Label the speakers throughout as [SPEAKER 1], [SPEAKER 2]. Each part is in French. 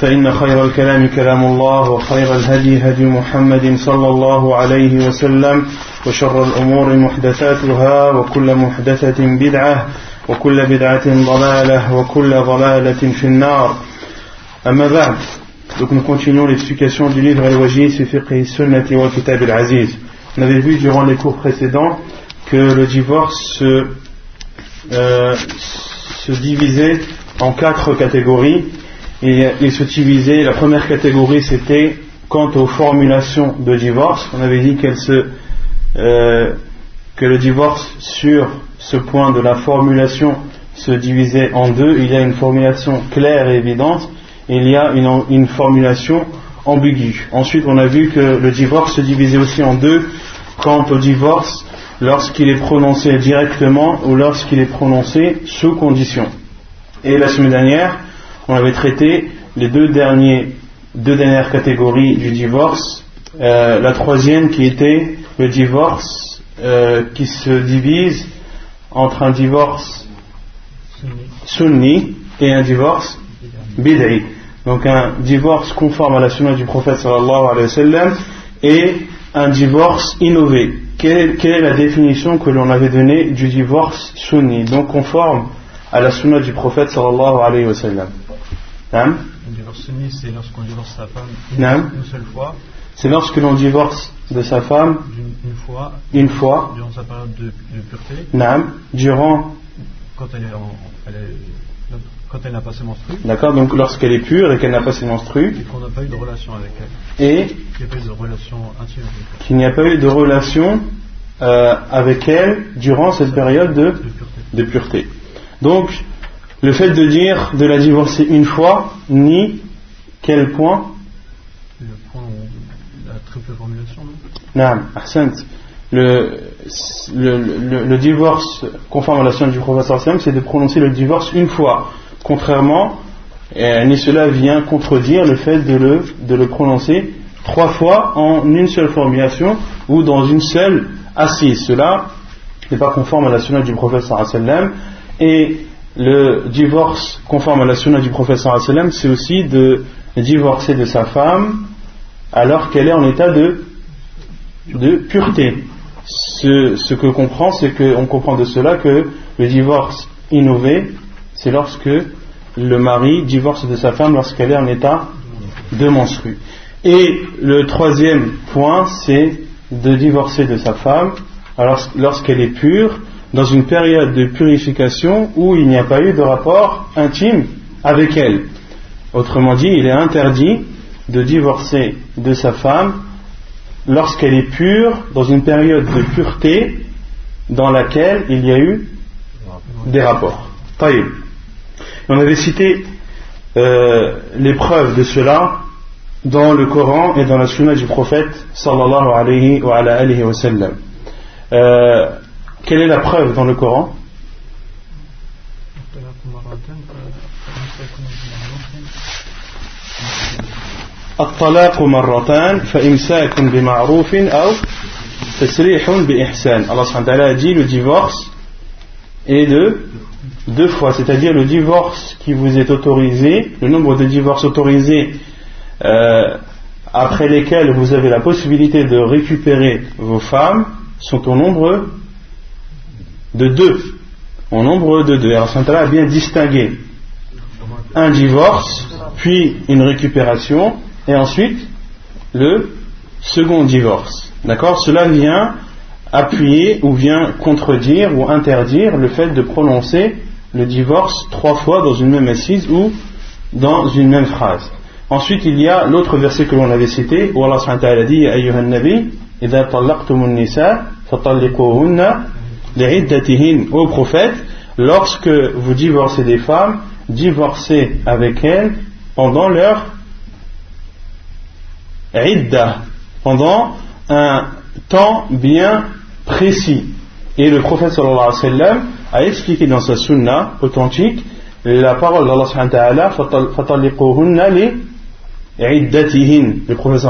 [SPEAKER 1] فإن خير الكلام كلام الله وخير الهدي هدي محمد صلى الله عليه وسلم وشر الأمور محدثاتها وكل محدثة بدعة وكل بدعة ضلالة وكل ضلالة في النار أما بعد Donc nous continuons l'explication du livre Al-Wajid fi fiqh sunnati wa kitab al-aziz. On avait vu durant les cours précédents que le divorce se, euh, se divisait en quatre catégories et il se divisait, la première catégorie c'était quant aux formulations de divorce, on avait dit euh, que le divorce sur ce point de la formulation se divisait en deux, il y a une formulation claire et évidente, et il y a une, une formulation ambiguë. Ensuite on a vu que le divorce se divisait aussi en deux quant au divorce lorsqu'il est prononcé directement ou lorsqu'il est prononcé sous condition. Et la semaine dernière, on avait traité les deux, derniers, deux dernières catégories du divorce. Euh, la troisième qui était le divorce euh, qui se divise entre un divorce sunni et un divorce bid'i. Donc un divorce conforme à la sunna du prophète sallallahu et un divorce innové. Quelle est, quelle est la définition que l'on avait donnée du divorce sunni, donc conforme à la sunna du prophète sallallahu alayhi wa sallam?
[SPEAKER 2] Le divorce c'est lorsqu'on divorce sa femme une,
[SPEAKER 1] Naam.
[SPEAKER 2] une seule fois,
[SPEAKER 1] C'est lorsque l'on divorce de sa femme
[SPEAKER 2] une fois,
[SPEAKER 1] une fois,
[SPEAKER 2] durant sa période de, de pureté,
[SPEAKER 1] naam, durant,
[SPEAKER 2] quand elle est en- elle est- quand elle n'a pas ses menstrues,
[SPEAKER 1] d'accord, donc lorsqu'elle est pure et qu'elle n'a pas ses menstrues,
[SPEAKER 2] et qu'on n'a pas eu de relation avec elle,
[SPEAKER 1] et
[SPEAKER 2] qu'il n'y a pas eu de relation intime avec elle,
[SPEAKER 1] qu'il n'y a pas eu de relation euh, avec elle durant cette période de,
[SPEAKER 2] de pureté.
[SPEAKER 1] de pureté. Donc, le fait de dire de la divorcer une fois, ni quel point
[SPEAKER 2] Le point où la triple formulation, non?
[SPEAKER 1] Naam. Le, le, le, le divorce conforme à la sunna du sallam, c'est de prononcer le divorce une fois. Contrairement, euh, ni cela vient contredire le fait de le, de le prononcer trois fois en une seule formulation ou dans une seule assise. Cela n'est pas conforme à la sunna du prophète sallam. Et le divorce conforme à la sunna du wa sallam, c'est aussi de divorcer de sa femme alors qu'elle est en état de de pureté. Ce, ce que comprend, c'est qu'on comprend de cela que le divorce innové, c'est lorsque le mari divorce de sa femme lorsqu'elle est en état de menstru. Et le troisième point, c'est de divorcer de sa femme lorsqu'elle est pure, dans une période de purification où il n'y a pas eu de rapport intime avec elle. Autrement dit, il est interdit de divorcer de sa femme lorsqu'elle est pure, dans une période de pureté dans laquelle il y a eu des rapports. On avait cité euh, les preuves de cela dans le Coran et dans la sunna du prophète sallallahu alayhi wa, ala alihi wa sallam. Euh, quelle est la preuve dans le Coran? Allah a dit le divorce est de deux fois, c'est-à-dire le divorce qui vous est autorisé, le nombre de divorces autorisés euh, après lesquels vous avez la possibilité de récupérer vos femmes sont au nombre de deux au nombre de deux Allah subhanahu wa ta'ala a bien distingué un divorce puis une récupération et ensuite le second divorce. D'accord Cela vient appuyer ou vient contredire ou interdire le fait de prononcer le divorce trois fois dans une même assise ou dans une même phrase. Ensuite, il y a l'autre verset que l'on avait cité, où Allah a dit Ayyuhan Nabi, إذا طلقتم النساء فطلقوهن لعدتهن Ô prophète, lorsque vous divorcez des femmes, divorcez avec elles pendant leur idda, pendant un temps bien précis. Et le prophète sallallahu alayhi wa sallam a expliqué dans sa sunna authentique la parole d'Allah subhanahu wa ta'ala li. Le prophète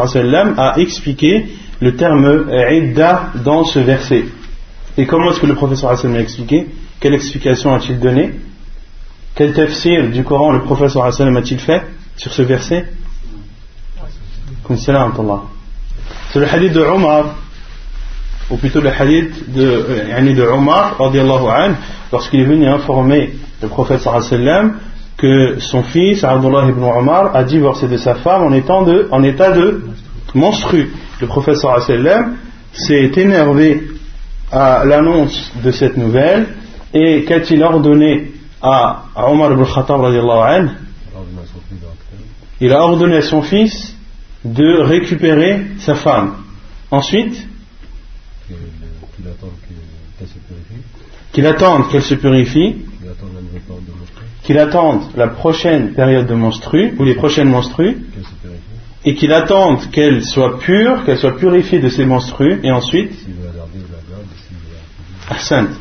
[SPEAKER 1] a expliqué le terme idda dans ce verset. Et comment est-ce que le prophète sallallahu alayhi wa sallam a expliqué Quelle explication a-t-il donné Quel tafsir du Coran le wa sallam a-t-il fait sur ce verset C'est le hadith de Omar ou plutôt le hadith de, euh, de Omar, lorsqu'il est venu informer le prophète sallam que son fils, Abdullah ibn Omar, a divorcé de sa femme en, étant de, en état de monstru. Le prophète sallam s'est énervé à l'annonce de cette nouvelle et qu'a-t-il ordonné à Omar ibn Khattab Il a ordonné à son fils de récupérer sa femme. Ensuite, qu'il attende qu'elle se purifie, qu'il attende la prochaine période de menstru, ou les prochaines menstrues, et qu'il attende qu'elle soit pure, qu'elle soit purifiée de ses menstrues, et ensuite,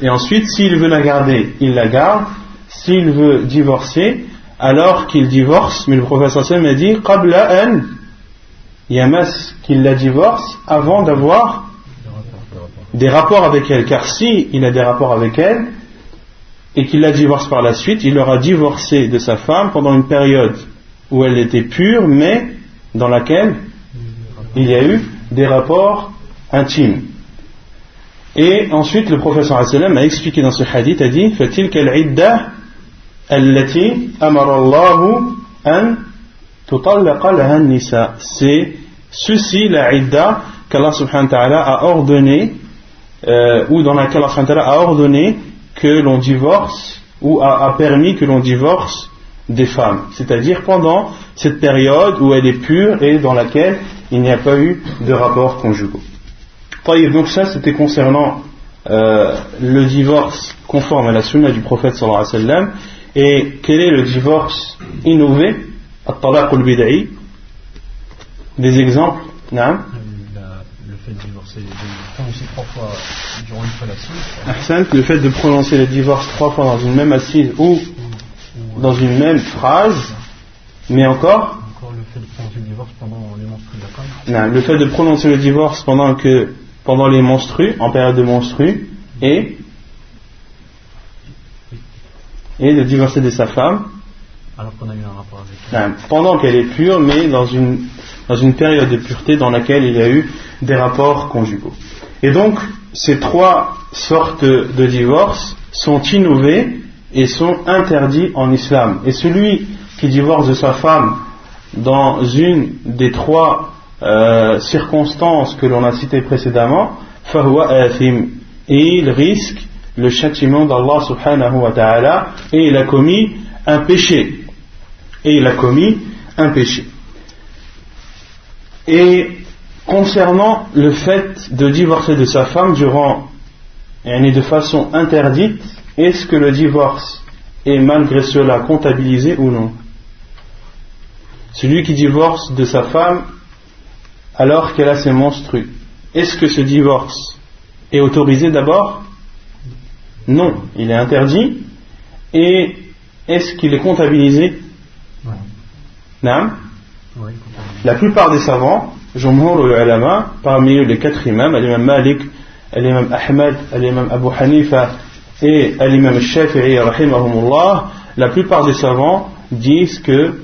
[SPEAKER 1] et ensuite, s'il veut la garder, il la garde, s'il veut divorcer, alors qu'il divorce, mais le professeur Sam a dit, qabla an yamas, qu'il la divorce avant d'avoir des rapports avec elle, car si il a des rapports avec elle et qu'il la divorce par la suite, il aura divorcé de sa femme pendant une période où elle était pure, mais dans laquelle il y a eu des rapports intimes. Et ensuite, le professeur a expliqué dans ce hadith, a dit. C'est ceci la idda qu'Allah subhanahu wa ta'ala a ordonné euh, ou dans laquelle Allah a ordonné que l'on divorce ou a, permis que l'on divorce des femmes, c'est-à-dire pendant cette période où elle est pure et dans laquelle il n'y a pas eu de rapports conjugaux. Donc ça c'était concernant euh, le divorce conforme à la sunna du prophète sallallahu alayhi wa sallam. Et quel est le divorce innové, des exemples, non
[SPEAKER 2] trois fois durant une
[SPEAKER 1] le fait de prononcer le divorce trois fois dans une même assise ou dans une même phrase, mais encore?
[SPEAKER 2] Encore le fait de prononcer le divorce pendant les menstrues
[SPEAKER 1] non, Le fait de prononcer le divorce pendant, que, pendant les menstrues, en période de menstrues, et et de divorcer de sa femme
[SPEAKER 2] alors qu'on a eu un rapport avec elle.
[SPEAKER 1] pendant qu'elle est pure, mais dans une, dans une période de pureté dans laquelle il y a eu des rapports conjugaux. Et donc, ces trois sortes de divorces sont innovés et sont interdits en islam. Et celui qui divorce de sa femme dans une des trois euh, circonstances que l'on a citées précédemment, et il risque le châtiment d'Allah subhanahu wa ta'ala et il a commis un péché. Et il a commis un péché. Et concernant le fait de divorcer de sa femme durant et de façon interdite, est-ce que le divorce est malgré cela comptabilisé ou non? Celui qui divorce de sa femme alors qu'elle a ses menstrues, est-ce que ce divorce est autorisé d'abord? Non, il est interdit. Et est-ce qu'il est comptabilisé? Non La plupart des savants Jumhur ulama, parmi eux les quatre imams, l'imam Malik, l'imam Ahmed, l'imam Abu Hanifa et l'imam Shafi'i, la plupart des savants disent que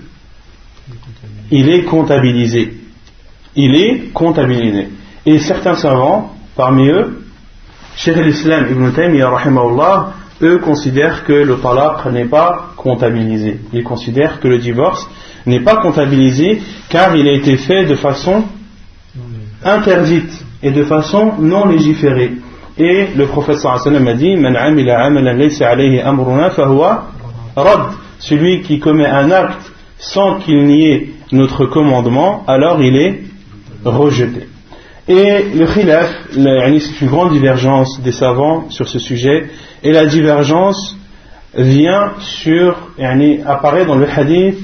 [SPEAKER 1] il est comptabilisé. Il est comptabilisé. Et certains savants, parmi eux, Cheikh l'Islam Ibn Taymiyyah, eux considèrent que le talaq n'est pas comptabilisé. Ils considèrent que le divorce n'est pas comptabilisé car il a été fait de façon interdite et de façon non légiférée. Et le prophète sallam a dit Man alayhi amruna. Celui qui commet un acte sans qu'il n'y ait notre commandement, alors il est rejeté. Et le khilaf, c'est une grande divergence des savants sur ce sujet, et la divergence vient sur, apparaît dans le hadith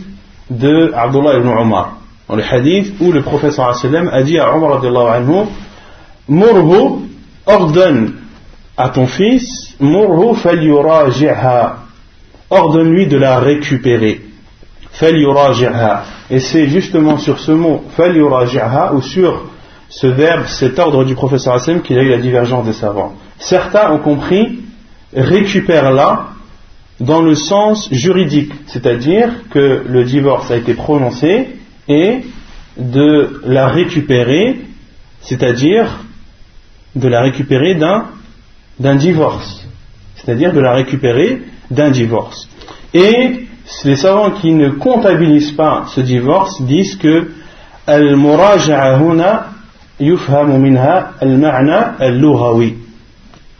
[SPEAKER 1] de Abdullah ibn Omar. Dans le hadith où le prophète sallam a dit à Omar anhu, Murhu, ordonne à ton fils, Murhu falyuraji'ha, ordonne-lui de la récupérer. Et c'est justement sur ce mot, ou sur ce verbe, cet ordre du prophète sallam qu'il y a eu la divergence des savants. Certains ont compris, récupère-la, dans le sens juridique, c'est-à-dire que le divorce a été prononcé et de la récupérer, c'est-à-dire de la récupérer d'un, d'un divorce, c'est-à-dire de la récupérer d'un divorce. Et les savants qui ne comptabilisent pas ce divorce disent que al-muraja'a huna yufhamu minha al-ma'na al-lughawi.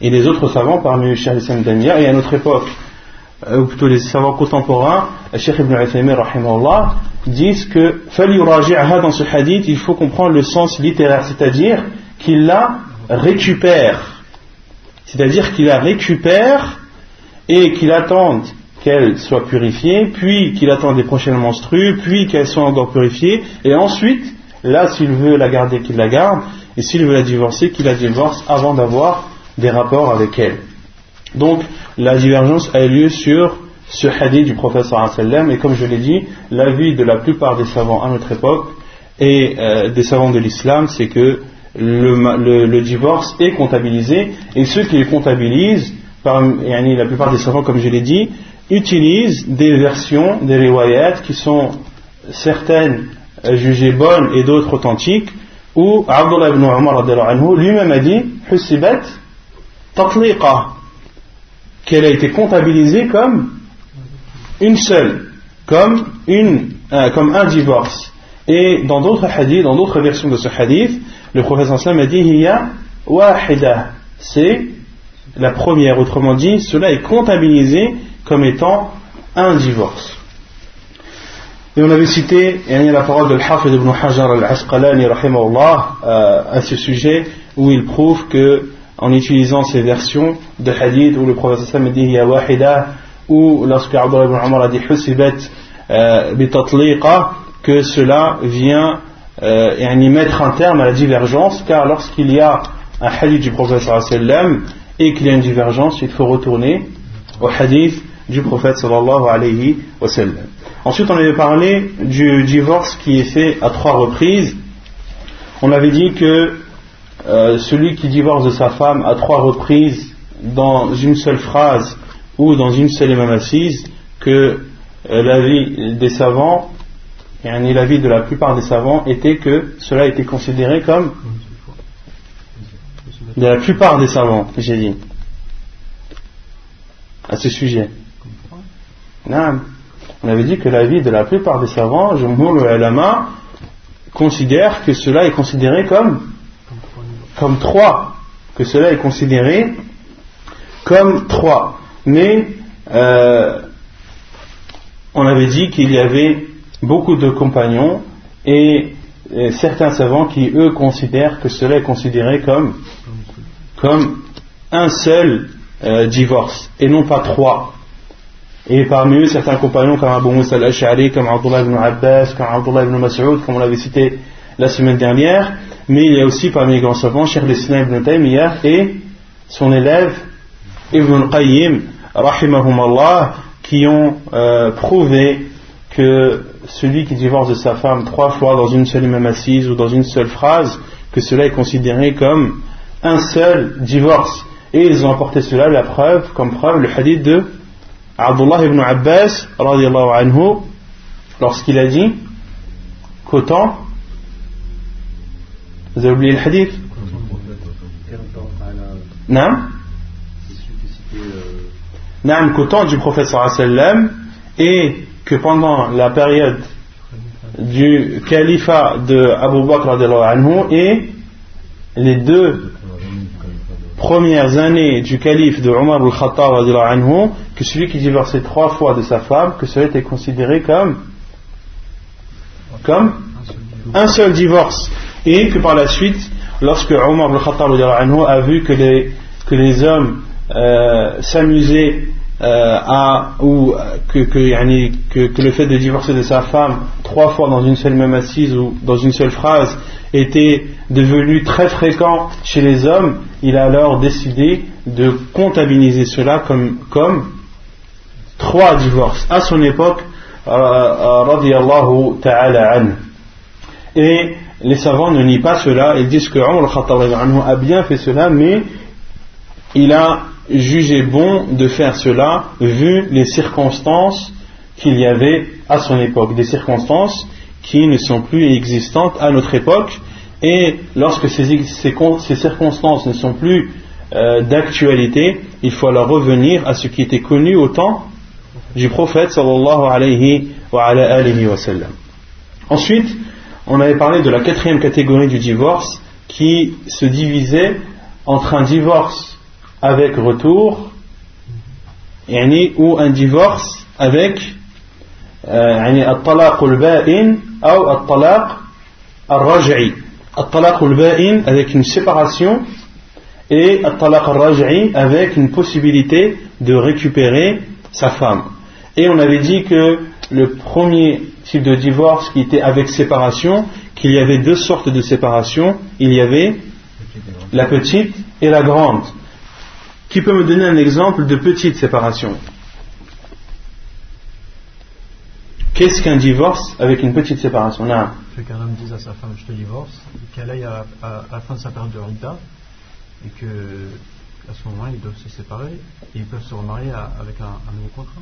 [SPEAKER 1] Et les autres savants, parmi les Cheikh Damia, et à notre époque, euh, ou plutôt les savants contemporains, Cheikh Ibn Uthaymin disent que dans ce hadith, il faut comprendre le sens littéraire, c'est-à-dire qu'il la récupère. C'est-à-dire qu'il la récupère et qu'il attend qu'elle soit purifiée, puis qu'il attend des prochaines menstrues, puis qu'elle soit encore purifiée, et ensuite, là, s'il veut la garder, qu'il la garde, et s'il veut la divorcer, qu'il la divorce avant d'avoir des rapports avec elle. Donc, la divergence a eu lieu sur ce hadith du prophète sallam et comme je l'ai dit, l'avis de la plupart des savants à notre époque et euh, des savants de l'islam, c'est que le, divorce est comptabilisé et ceux qui le comptabilisent, la plupart des savants, comme je l'ai dit, utilisent des versions des riwayat qui sont certaines euh, jugées bonnes et d'autres authentiques, où Abdullah ibn Umar lui-même a dit Husibat tatliqa qu'elle a été comptabilisée comme une seule, comme, une, euh, comme un divorce. Et dans d'autres hadiths, dans d'autres versions de ce hadith, le professeur Sam a dit Hiya wahida, c'est la première. Autrement dit, cela est comptabilisé comme étant un divorce. Et on avait cité la parole de l'Hafid ibn Hajar al-Asqalani euh, à ce sujet où il prouve que en utilisant ces versions de hadith où le prophète sallam dit ya wahida ou lorsque Abdullah ibn Umar a dit husibat euh, bitatliqa que cela vient euh, y mettre un terme à la divergence car lorsqu'il y a un hadith du prophète sallam et qu'il y a une divergence il faut retourner au hadith du prophète sallallahu alayhi wa sallam. Ensuite on avait parlé du divorce qui est fait à trois reprises. On avait dit que euh, celui qui divorce de sa femme à trois reprises dans une seule phrase ou dans une seule même assise, que euh, l'avis des savants, et l'avis de la plupart des savants, était que cela était considéré comme de la plupart des savants, j'ai dit, à ce sujet. On avait dit que l'avis de la plupart des savants, Jumhur le Alama, considère que cela est considéré comme comme trois, que cela est considéré comme trois. Mais euh, on avait dit qu'il y avait beaucoup de compagnons et, certains savants qui eux considèrent que cela est considéré comme, comme un seul euh, divorce et non pas trois. Et parmi eux, certains compagnons comme Abu Musa al-Ash'ari, comme Abdullah ibn Abbas, comme Abdullah ibn Mas'ud, comme on l'avait cité la semaine dernière, mais il y a aussi parmi les grands savants Cheikh l'Islam ibn Taymiyyah et son élève Ibn Qayyim Allah, qui ont euh, prouvé que celui qui divorce de sa femme trois fois dans une seule même assise ou dans une seule phrase, que cela est considéré comme un seul divorce. Et ils ont apporté cela, la preuve, comme preuve, le hadith de Abdullah ibn Abbas, anhu, lorsqu'il a dit qu'autant vous avez oublié le hadith. Non, qu'au temps du prophète et que pendant la période du califat de Abu Bakr anhu et les deux premières années du calife de Omar al-Khattab que celui qui divorçait trois fois de sa femme, que cela était considéré comme, comme un seul divorce. Et que par la suite, lorsque Omar al-Khattab a vu que les, que les hommes euh, s'amusaient euh, à, ou que, que, que, le fait de divorcer de sa femme trois fois dans une seule même assise ou dans une seule phrase était devenu très fréquent chez les hommes, il a alors décidé de comptabiliser cela comme, comme trois divorces à son époque, euh, euh ta'ala Et les savants ne nient pas cela, ils disent que Omar a bien fait cela, mais il a jugé bon de faire cela vu les circonstances qu'il y avait à son époque, des circonstances qui ne sont plus existantes à notre époque. Et lorsque ces, circonstances ne sont plus euh, d'actualité, il faut alors revenir à ce qui était connu au temps du prophète sallallahu alayhi wa, alayhi wa sallam. Ensuite, on avait parlé de la quatrième catégorie du divorce qui se divisait entre un divorce avec retour ou un divorce avec الطلاق البائن أو الطلاق الرجعي الطلاق البائن avec une séparation et الطلاق الرجعي avec une possibilité de récupérer sa femme et on avait dit que le premier type de divorce qui était avec séparation qu'il y avait deux sortes de séparation il y avait la petite et la grande. Qui peut me donner un exemple de petite séparation? Qu'est-ce qu'un divorce avec une petite séparation?
[SPEAKER 2] C'est qu'un homme dise à sa femme je te divorce, qu'elle aille à, la fin de sa période de Rita, et que à ce moment-là ils doivent se séparer et ils peuvent se remarier avec un, nouveau contrat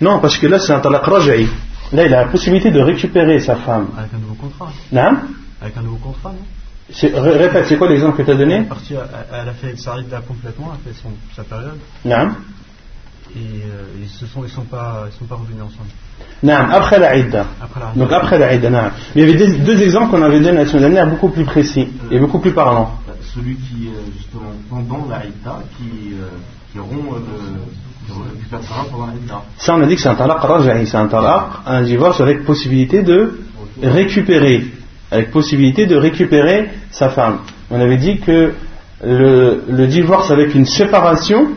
[SPEAKER 1] Non, parce que là c'est un talaq raja'i. Là il a la possibilité de récupérer sa femme.
[SPEAKER 2] Avec un nouveau contrat
[SPEAKER 1] Non
[SPEAKER 2] Avec un nouveau contrat, non?
[SPEAKER 1] Répète, c'est quoi l'exemple que tu as donné?
[SPEAKER 2] Elle a fait sa rida complètement, elle a fait son, sa période.
[SPEAKER 1] Non.
[SPEAKER 2] Et euh, ils ne sont, ils sont, pas, ils sont pas revenus ensemble.
[SPEAKER 1] Non, après la idda. Donc après la idda, non. Il y avait deux, exemples qu'on avait donnés la semaine dernière, beaucoup plus précis et beaucoup plus parlants.
[SPEAKER 3] Celui qui, euh, justement, pendant la idda, qui, euh, qui rompt le.
[SPEAKER 1] Ça, on a dit que c'est un talaq raja'i, c'est un talaq, un divorce avec possibilité de récupérer avec possibilité de récupérer sa femme. On avait dit que le, divorce avec une séparation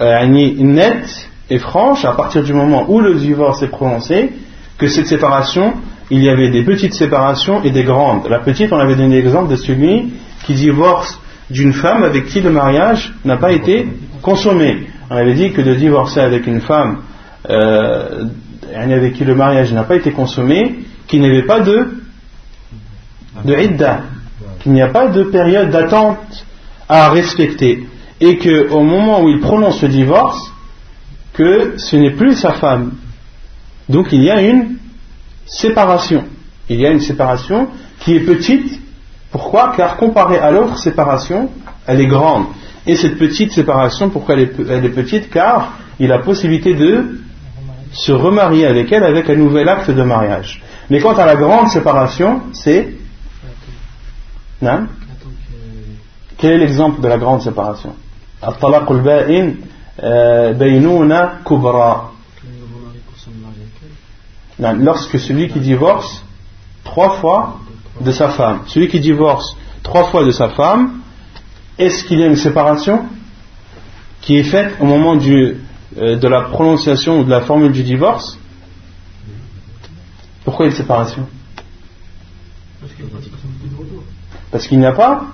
[SPEAKER 1] euh, nette et franche, à partir du moment où le divorce est prononcé, que cette séparation, il y avait des petites séparations et des grandes. La petite, on avait donné l'exemple de celui qui divorce d'une femme avec qui le mariage n'a pas été consommé. On avait dit que de divorcer avec une femme euh, avec qui le mariage n'a pas été consommé, qu'il n'y avait pas de, de idda, qu'il n'y a pas de période d'attente à respecter, et qu'au moment où il prononce le divorce, que ce n'est plus sa femme. Donc il y a une séparation. Il y a une séparation qui est petite. Pourquoi? Car comparée à l'autre séparation, elle est grande. Et cette petite séparation, pourquoi elle est, petite? Car il a possibilité de se remarier avec elle avec un nouvel acte de mariage. Mais quant à la grande séparation, c'est. Non Quel est l'exemple de la grande séparation? Lorsque celui qui divorce trois fois de sa femme, celui qui divorce trois fois de sa femme, est-ce qu'il y a une séparation qui est faite au moment du, euh, de la prononciation ou de la formule du divorce pourquoi une séparation Parce qu'il n'y a pas.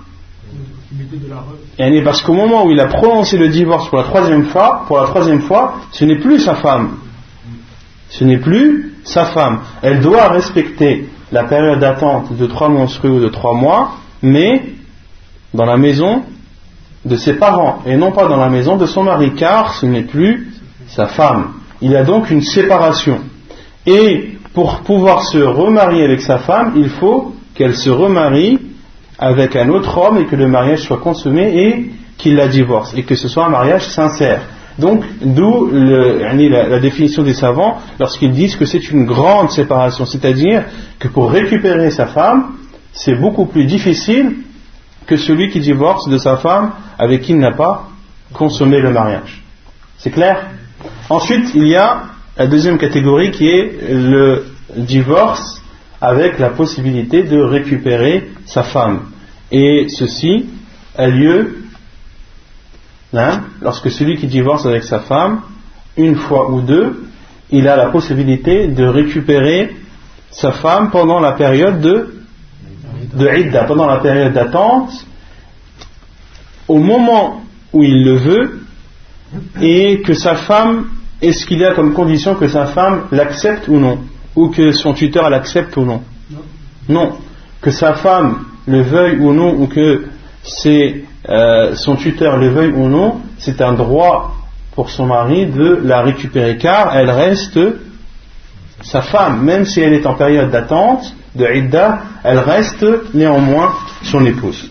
[SPEAKER 1] Et parce qu'au moment où il a prononcé le divorce pour la troisième fois, pour la troisième fois, ce n'est plus sa femme. Ce n'est plus sa femme. Elle doit respecter la période d'attente de trois menstrues ou de trois mois, mais dans la maison de ses parents et non pas dans la maison de son mari, car ce n'est plus sa femme. Il y a donc une séparation. Et pour pouvoir se remarier avec sa femme, il faut qu'elle se remarie avec un autre homme et que le mariage soit consommé et qu'il la divorce et que ce soit un mariage sincère. Donc, d'où la, la, définition des savants lorsqu'ils disent que c'est une grande séparation, c'est-à-dire que pour récupérer sa femme, c'est beaucoup plus difficile que celui qui divorce de sa femme avec qui il n'a pas consommé le mariage. C'est clair? Ensuite, il y a la deuxième catégorie qui est le divorce avec la possibilité de récupérer sa femme. Et ceci a lieu hein, lorsque celui qui divorce avec sa femme, une fois ou deux, il a la possibilité de récupérer sa femme pendant la période de, de Idda, pendant la période d'attente, au moment où il le veut, et que sa femme, est-ce qu'il y a comme condition que sa femme l'accepte ou non? Ou que son tuteur l'accepte ou non? Non. Que sa femme le veuille ou non, ou que euh, son tuteur le veuille ou non, c'est un droit pour son mari de la récupérer, car elle reste sa femme, même si elle est en période d'attente, de Idda, elle reste néanmoins son épouse.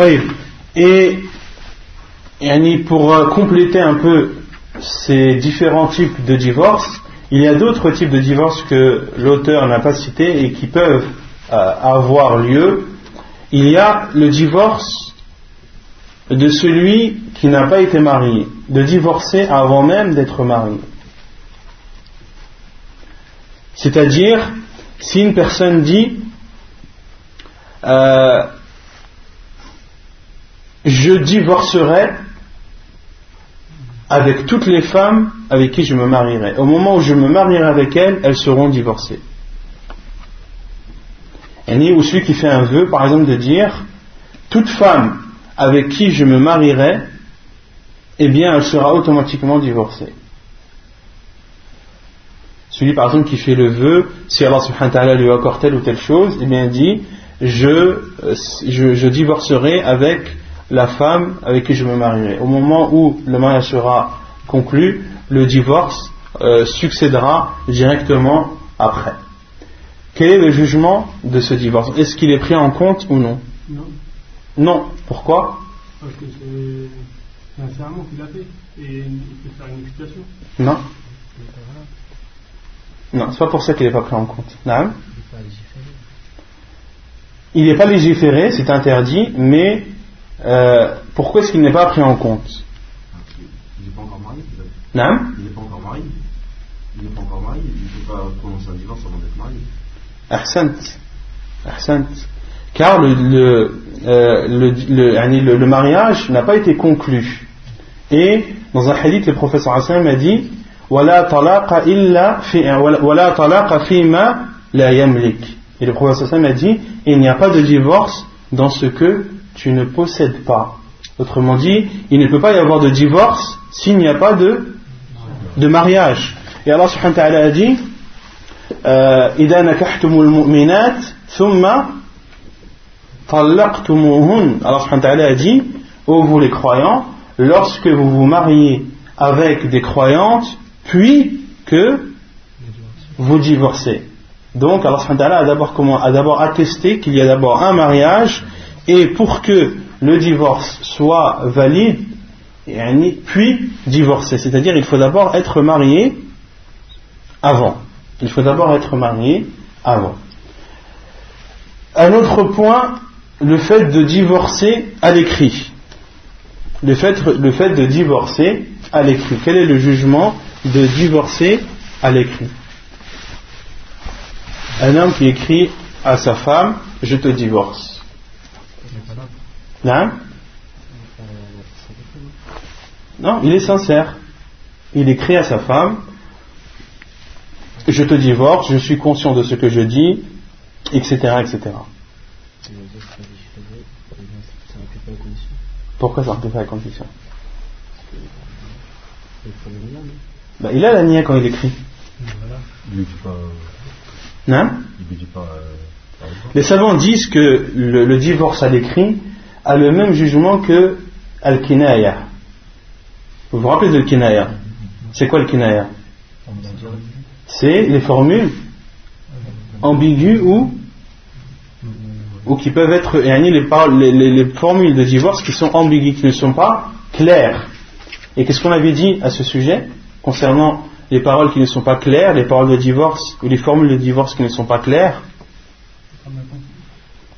[SPEAKER 1] Et pour euh, compléter un peu ces différents types de divorce, il y a d'autres types de divorce que l'auteur n'a pas cités et qui peuvent euh, avoir lieu. Il y a le divorce de celui qui n'a pas été marié, de divorcer avant même d'être marié. C'est-à-dire, si une personne dit euh, je divorcerai avec toutes les femmes avec qui je me marierai. Au moment où je me marierai avec elles, elles seront divorcées. Et ou celui qui fait un vœu, par exemple, de dire toute femme avec qui je me marierai, eh bien, elle sera automatiquement divorcée. Celui, par exemple, qui fait le vœu, si Allah subhanahu wa ta'ala lui accorde telle ou telle chose, eh bien, il dit je, euh, je, je divorcerai avec la femme avec qui je me marierai. Au moment où le mariage sera conclu, le divorce euh, succédera directement après. Quel est le jugement de ce divorce? Est-ce qu'il est pris en compte ou non?
[SPEAKER 4] Non.
[SPEAKER 1] Non. Pourquoi?
[SPEAKER 4] Parce que c'est un serment qu'il a fait et il peut faire une explication.
[SPEAKER 1] Non. Non, c'est pas pour ça qu'il n'est pas pris en compte. Non. Il n'est pas légiféré, c'est interdit, mais euh, pourquoi est-ce qu'il n'est pas pris en compte?
[SPEAKER 3] Il n'est pas encore marié
[SPEAKER 1] Non
[SPEAKER 3] Il n'est pas encore marié. Il n'est pas encore marié, il ne peut pas prononcer un divorce avant d'être marié.
[SPEAKER 1] Ahsant. Ahsant. Car le, le, euh, le, le, mariage n'a pas été conclu. Et dans un hadith, le professeur Hassan m'a dit ولا طلاق إلا في ولا طلاق فيما لا يملك. Et le professeur Hassan m'a dit il n'y a pas de divorce dans ce que tu ne possèdes pas. Autrement dit, il ne peut pas y avoir de divorce s'il n'y a pas de, de mariage. Et Allah subhanahu wa ta'ala a dit إذا نكحتم المؤمنات ثم طلقتموهن Allah subhanahu wa ta'ala a dit ô vous les croyants lorsque vous vous mariez avec des croyantes puis que vous divorcez donc Allah a d'abord a d'abord attesté qu'il y a d'abord un mariage et pour que le divorce soit valide, puis divorcer. C'est-à-dire il faut d'abord être marié avant. Il faut d'abord être marié avant. Un autre point, le fait de divorcer à l'écrit. Le fait, le fait de divorcer à l'écrit. Quel est le jugement de divorcer à l'écrit Un homme qui écrit à sa femme, je te divorce. Non Non, il est sincère. Il écrit à sa femme Je te divorce, je suis conscient de ce que je dis, etc. etc. Pourquoi ça ne pas la condition? Bah, Il a la nia quand il écrit. Non Les savants disent que le divorce à l'écrit a le même jugement que Al-Kinaya. Vous vous rappelez de Al-Kinaya? C'est quoi Al-Kinaya? C'est les formules ambiguës ou, ou qui peuvent être les, les, les, formules de divorce qui sont ambiguës, qui ne sont pas claires. Et qu'est-ce qu'on avait dit à ce sujet? Concernant les paroles qui ne sont pas claires, les paroles de divorce ou les formules de divorce qui ne sont pas claires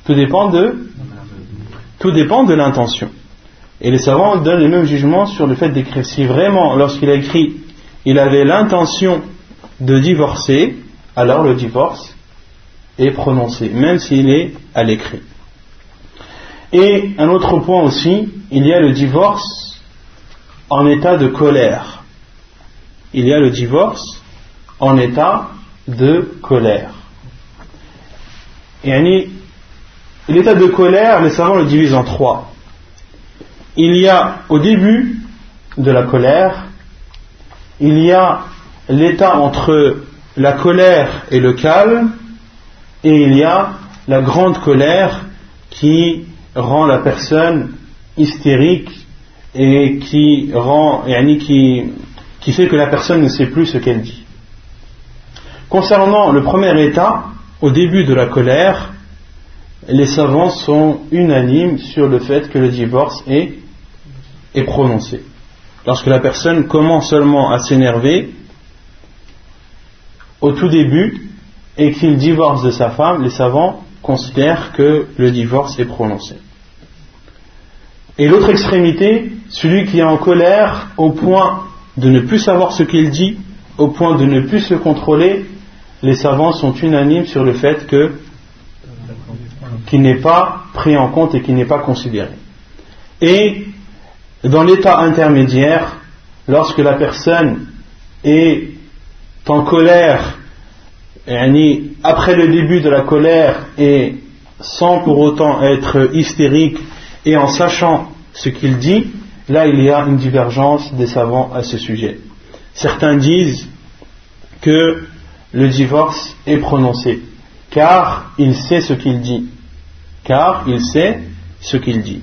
[SPEAKER 1] Tout dépend de, tout dépend de l'intention. Et les savants donnent le même jugement sur le fait d'écrire. Si vraiment, lorsqu'il a écrit, il avait l'intention de divorcer, alors le divorce est prononcé, même s'il est à l'écrit. Et un autre point aussi, il y a le divorce en état de colère. Il y a le divorce en état de colère. Et l'état de colère, les savants le divisent en trois. Il y a au début de la colère, il y a l'état entre la colère et le calme, et il y a la grande colère qui rend la personne hystérique et qui rend, qui, qui fait que la personne ne sait plus ce qu'elle dit. Concernant le premier état, au début de la colère, les savants sont unanimes sur le fait que le divorce est, est prononcé. Lorsque la personne commence seulement à s'énerver, au tout début, et qu'il divorce de sa femme, les savants considère que le divorce est prononcé. Et l'autre extrémité, celui qui est en colère au point de ne plus savoir ce qu'il dit, au point de ne plus se contrôler, les savants sont unanimes sur le fait que qu'il n'est pas pris en compte et qu'il n'est pas considéré. Et dans l'état intermédiaire, lorsque la personne est en colère après le début de la colère et sans pour autant être hystérique et en sachant ce qu'il dit, là il y a une divergence des savants à ce sujet. Certains disent que le divorce est prononcé, car il sait ce qu'il dit. Car il sait ce qu'il dit.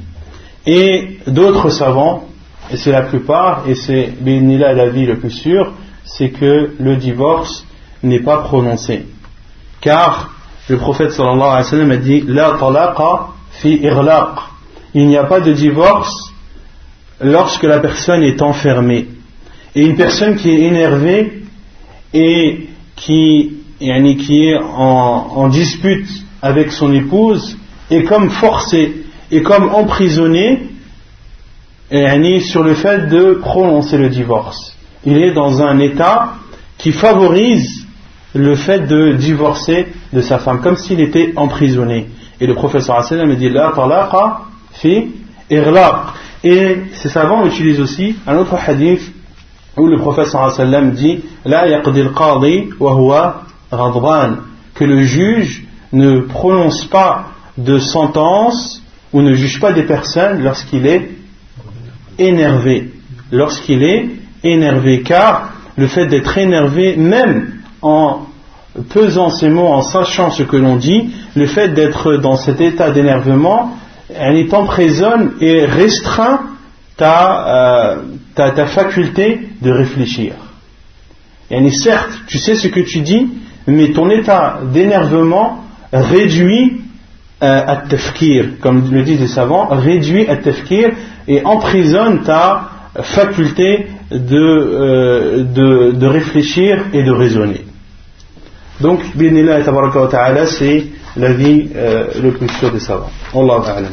[SPEAKER 1] Et d'autres savants, et c'est la plupart, et c'est la l'avis le plus sûr, c'est que le divorce n'est pas prononcé. Car le prophète sallallahu alayhi wa sallam a dit La talaqa fi irlaq. Il n'y a pas de divorce lorsque la personne est enfermée. Et une personne qui est énervée et qui, est en, dispute avec son épouse est comme forcée et comme emprisonnée sur le fait de prononcer le divorce. Il est dans un état qui favorise le fait de divorcer de sa femme, comme s'il était emprisonné. Et le professeur sallam dit La talaqa fi irlaq. Et ces savants utilisent aussi un autre hadith où le professeur sallam dit La yaqdi al-qadi wa huwa que le juge ne prononce pas de sentence ou ne juge pas des personnes lorsqu'il est énervé. Lorsqu'il est énervé, car le fait d'être énervé, même en pesant ces mots, en sachant ce que l'on dit, le fait d'être dans cet état d'énervement, elle emprisonne et restreint ta, euh, ta, ta, faculté de réfléchir. Et certes, tu sais ce que tu dis, mais ton état d'énervement réduit euh, à tafkir, comme le disent les savants, réduit à tafkir et emprisonne ta faculté de, euh, réfléchir et de raisonner. Donc, binillah tabaraka wa ta'ala, c'est l'avis euh, le plus sûr des savants. Allah ta'ala.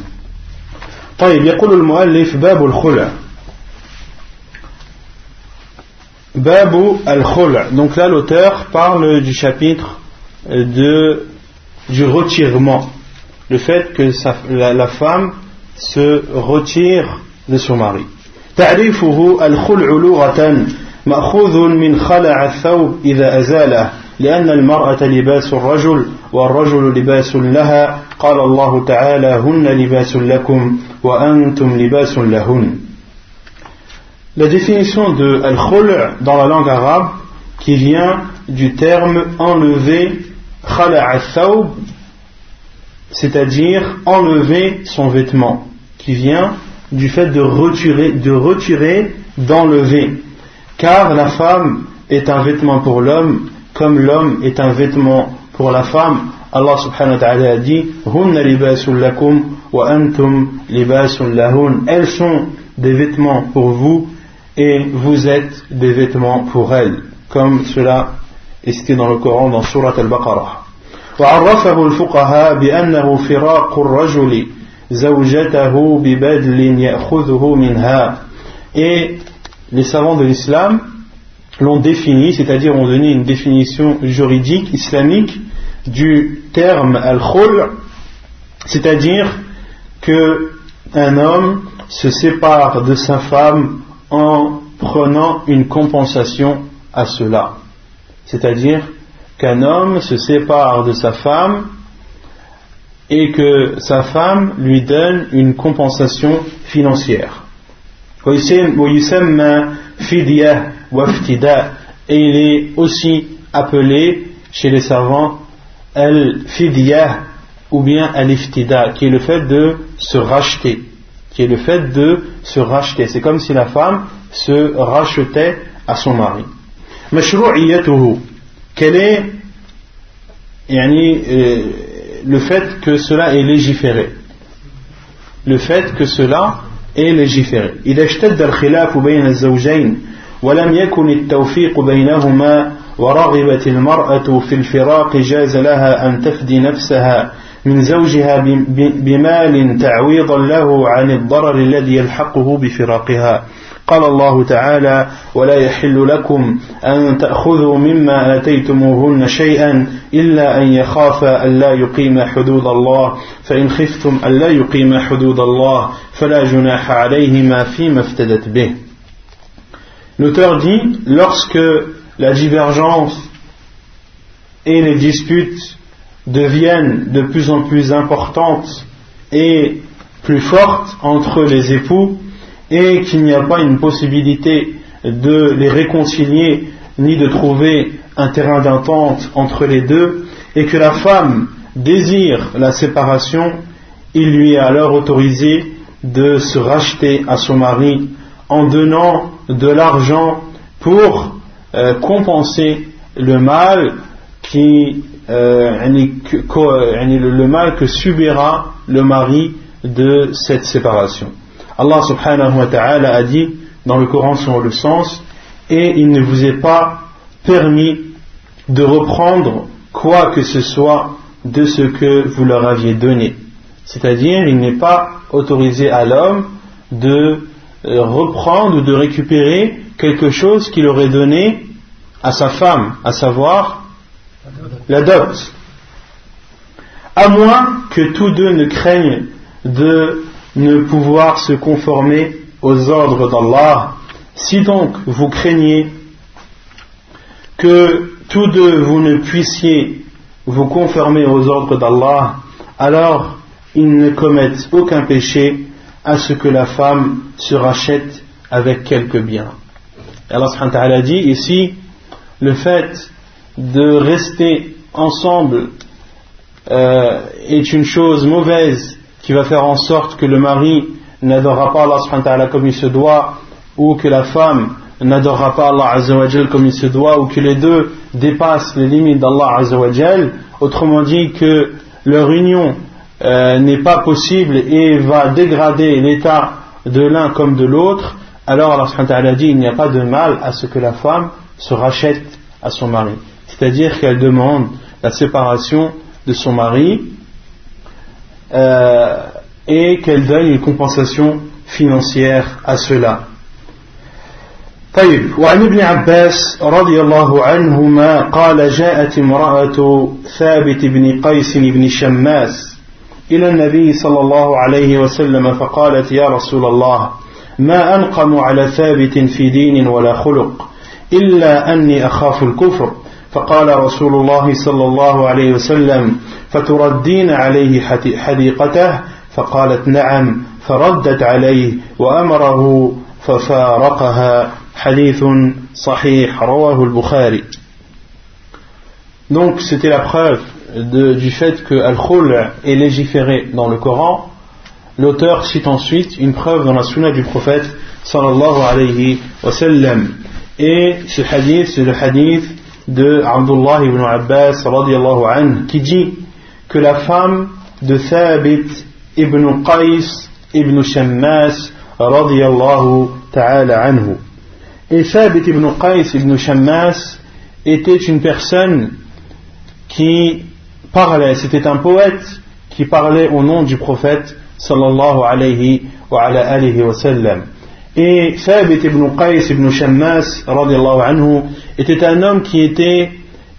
[SPEAKER 1] طيب يقول المؤلف باب الخلع باب الخلع donc là l'auteur parle du chapitre de, du retirement le fait que sa, la, la femme se retire de son mari تعريفه الخلع لغة مأخوذ من خلع الثوب إذا أزاله لأن المرأة لباس الرجل والرجل لباس لها قال الله تعالى هن لباس لكم وأنتم لباس لهن La définition de al-khul' dans la langue arabe qui vient du terme enlever khala'a thawb c'est-à-dire enlever son vêtement qui vient du fait de retirer, de retirer, d'enlever car la femme est un vêtement pour l'homme comme l'homme est un vêtement pour la femme, Allah subhanahu wa ta'ala a dit wa antum lahun. Elles sont des vêtements pour vous et vous êtes des vêtements pour elles, comme cela est cité dans le Coran dans Surat al-Baqarah. وعرفه الفقهاء بأنه فراق الرجل زوجته ببدل يأخذه منها et les savants de l'islam l'ont défini, c'est-à-dire ont donné une définition juridique islamique du terme al-khul, c'est-à-dire que un homme se sépare de sa femme en prenant une compensation à cela. C'est-à-dire qu'un homme se sépare de sa femme et que sa femme lui donne une compensation financière waftida. Et il est aussi appelé chez les savants al-fidiyah ou bien al-iftida, qui est le fait de se racheter. Qui est le fait de se racheter. C'est comme si la femme se rachetait à son mari. Mashru'iyatuhu. Quel est yani, euh, le fait que cela est légiféré? Le fait que cela est légiféré. Il al-khilaf ou bien al ولم يكن التوفيق بينهما ورغبت المرأة في الفراق جاز لها أن تفدي نفسها من زوجها بمال تعويضا له عن الضرر الذي يلحقه بفراقها. قال الله تعالى ولا يحل لكم أن تأخذوا مما آتيتموهن شيئا إلا أن يخافا ألا يقيم حدود الله فإن خفتم ألا يقيم حدود الله فلا جناح عليهما فيما افتدت به. L'auteur dit, lorsque la divergence et les disputes deviennent de plus en plus importantes et plus fortes entre les époux et qu'il n'y a pas une possibilité de les réconcilier ni de trouver un terrain d'entente entre les deux et que la femme désire la séparation, il lui est alors autorisé de se racheter à son mari en donnant de l'argent pour euh, compenser le mal qui euh, le mal que subira le mari de cette séparation. Allah subhanahu wa ta'ala a dit dans le Coran sur le sens et il ne vous est pas permis de reprendre quoi que ce soit de ce que vous leur aviez donné. C'est-à-dire, il n'est pas autorisé à l'homme de reprendre ou de récupérer quelque chose qu'il aurait donné à sa femme, à savoir la dot. À moins que tous deux ne craignent de ne pouvoir se conformer aux ordres d'Allah. Si donc vous craignez que tous deux vous ne puissiez vous conformer aux ordres d'Allah, alors ils ne commettent aucun péché à ce que la femme se rachète avec quelques biens. Allah dit ici le fait de rester ensemble euh, est une chose mauvaise qui va faire en sorte que le mari n'adorera pas Allah comme il se doit ou que la femme n'adorera pas Allah comme il se doit ou que les deux dépassent les limites d'Allah autrement dit que leur union euh, n'est pas possible et va dégrader l'état de l'un comme de l'autre alors Allah subhanahu dit il n'y a pas de mal à ce que la femme se rachète à son mari c'est-à-dire qu'elle demande la séparation de son mari euh, et qu'elle donne une compensation financière à cela. طيب وعن ابن عباس رضي الله عنهما قال جاءت امرأة ثابت بن قيس بن شماس إلى النبي صلى الله عليه وسلم فقالت يا رسول الله ما أنقم على ثابت في دين ولا خلق إلا أني أخاف الكفر. فقال رسول الله صلى الله عليه وسلم فتردين عليه حديقته؟ فقالت نعم. فردت عليه وأمره ففارقها. حديث صحيح رواه البخاري. Donc c'était la preuve du fait que Al-Khul est légiféré dans le Coran. L'auteur cite ensuite une preuve dans la sunna du prophète sallallahu alayhi wa sallam. Et ce hadith, c'est le hadith de Abdullah ibn Abbas radiallahu anhu qui dit que la femme de Thabit ibn Qais ibn Shammas radiallahu ta'ala anhu. Et Thabit ibn Qais ibn Shammas était une personne qui parlait, c'était un poète qui parlait au nom du prophète sallallahu alayhi wa ala wa sallam. Et Thabit ibn Qais ibn Shammas anhu était un homme qui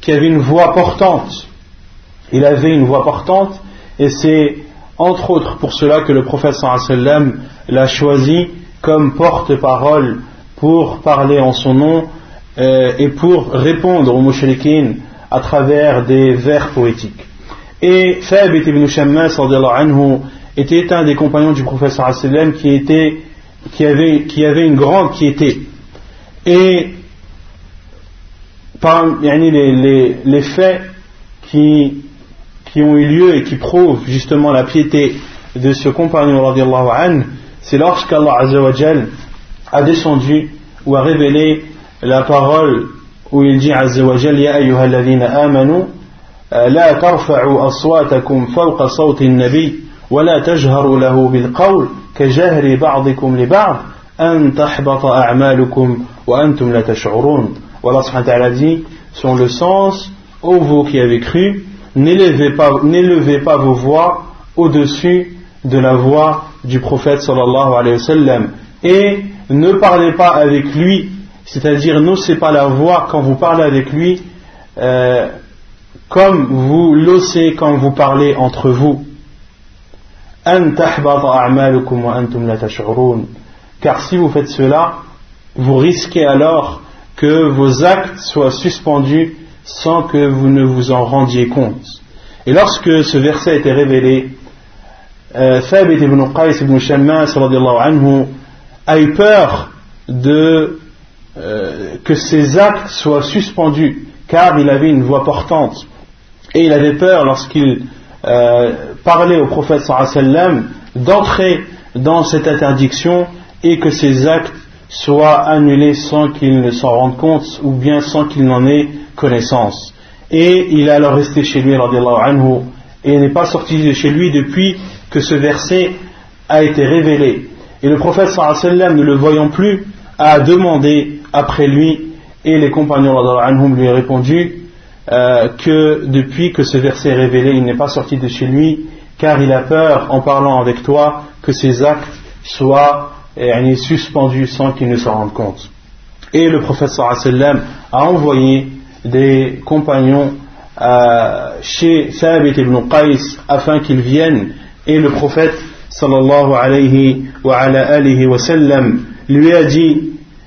[SPEAKER 1] avait une voix portante. Il avait une voix portante et c'est entre autres pour cela que le prophète sallallahu alayhi wa sallam l'a choisi comme porte-parole pour parler en son nom euh, et pour répondre aux mushrikin à travers des vers poétiques. Et Thabit ibn Shammas était un des compagnons du prophète sallam qui avait, une grande piété. Et parmi les, faits qui, qui ont eu lieu et qui prouvent justement la piété de ce compagnon, c'est lorsqu'Allah a descendu ou a révélé la parole où il dit Azzawajal Ya ayyuhalladhina amanu la tarfa'u aswatakum fawqa sawti nabi ولا تجهروا له بالقول كجهر بعضكم لبعض أن تحبط أعمالكم وأنتم لا تشعرون والله سبحانه وتعالى dit sur le sens ô vous qui avez cru n'élevez pas, n'élevez pas vos voix au-dessus de la voix du prophète sallallahu alayhi wa sallam et ne parlez pas avec lui c'est-à-dire n'osez pas la voix quand vous parlez avec lui euh, comme vous l'osez quand vous parlez entre vous. Car si vous faites cela vous risquez alors que vos actes soient suspendus sans que vous ne vous en rendiez compte. Et lorsque ce verset a été révélé euh, Thabit ibn Qais ibn Shammas a eu peur de euh, que ses actes soient suspendus, car il avait une voix portante. Et il avait peur lorsqu'il euh, parlait au prophète sallam d'entrer dans cette interdiction et que ses actes soient annulés sans qu'il ne s'en rende compte ou bien sans qu'il n'en ait connaissance. Et il est alors resté chez lui, anhu, et n'est pas sorti de chez lui depuis que ce verset a été révélé. Et le prophète sallam, ne le voyant plus, a demandé après lui, et les compagnons anhum lui ont répondu euh, que depuis que ce verset est révélé, il n'est pas sorti de chez lui, car il a peur, en parlant avec toi, que ses actes soient eh, suspendus sans qu'il ne s'en rende compte. Et le prophète sallam a envoyé des compagnons euh, chez Thabit ibn Qais afin qu'ils viennent et le prophète sallallahu alayhi wa ala alihi wa sallam lui a dit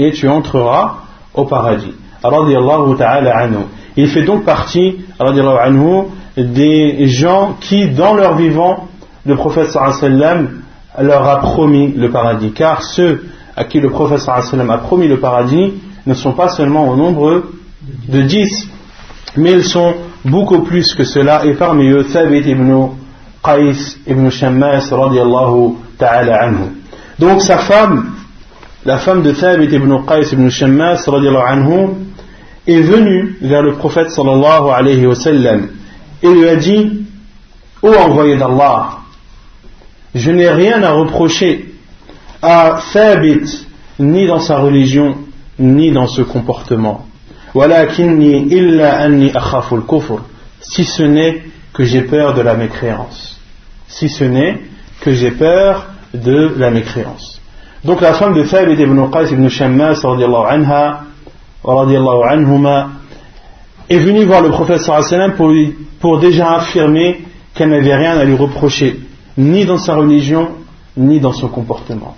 [SPEAKER 1] et tu entreras au paradis. Il fait donc partie anhu, des gens qui, dans leur vivant, le prophète sallam leur a promis le paradis. Car ceux à qui le prophète sallam a promis le paradis ne sont pas seulement au nombre de dix, mais ils sont beaucoup plus que cela, et parmi eux, Thabit ibn Qais ibn Shammas ta'ala anhu. Donc sa femme, la femme de Thabit ibn Qais ibn Shammas anhu, est venue vers le prophète sallallahu alayhi wa sallam et lui a dit Ô envoyé d'Allah, je n'ai rien à reprocher à Thabit ni dans sa religion ni dans ce comportement. si ce n'est que j'ai peur de la mécréance. Si ce n'est que j'ai peur de la mécréance. Donc la femme de Thabit ibn Qais ibn Shammas anha, anhuma, est venue voir le prophète pour, pour déjà affirmer qu'elle n'avait rien à lui reprocher, ni dans sa religion, ni dans son comportement.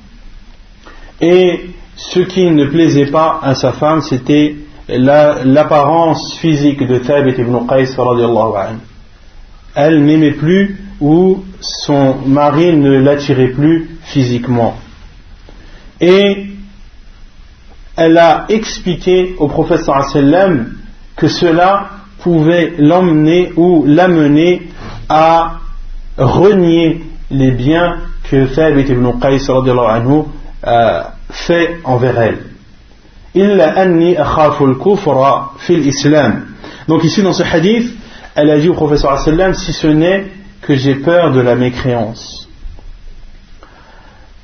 [SPEAKER 1] Et ce qui ne plaisait pas à sa femme, c'était l'apparence physique de Thabit ibn Qais. Elle n'aimait plus ou son mari ne l'attirait plus physiquement. Et elle a expliqué au professeur sallam que cela pouvait l'emmener ou l'amener a renié les biens que Thabit ibn Qais anhu, euh, fait envers elle. Illa anni akhafu al-kufra fil islam. Donc ici dans ce hadith, elle a dit au professeur sallam si ce n'est que j'ai peur de la mécréance.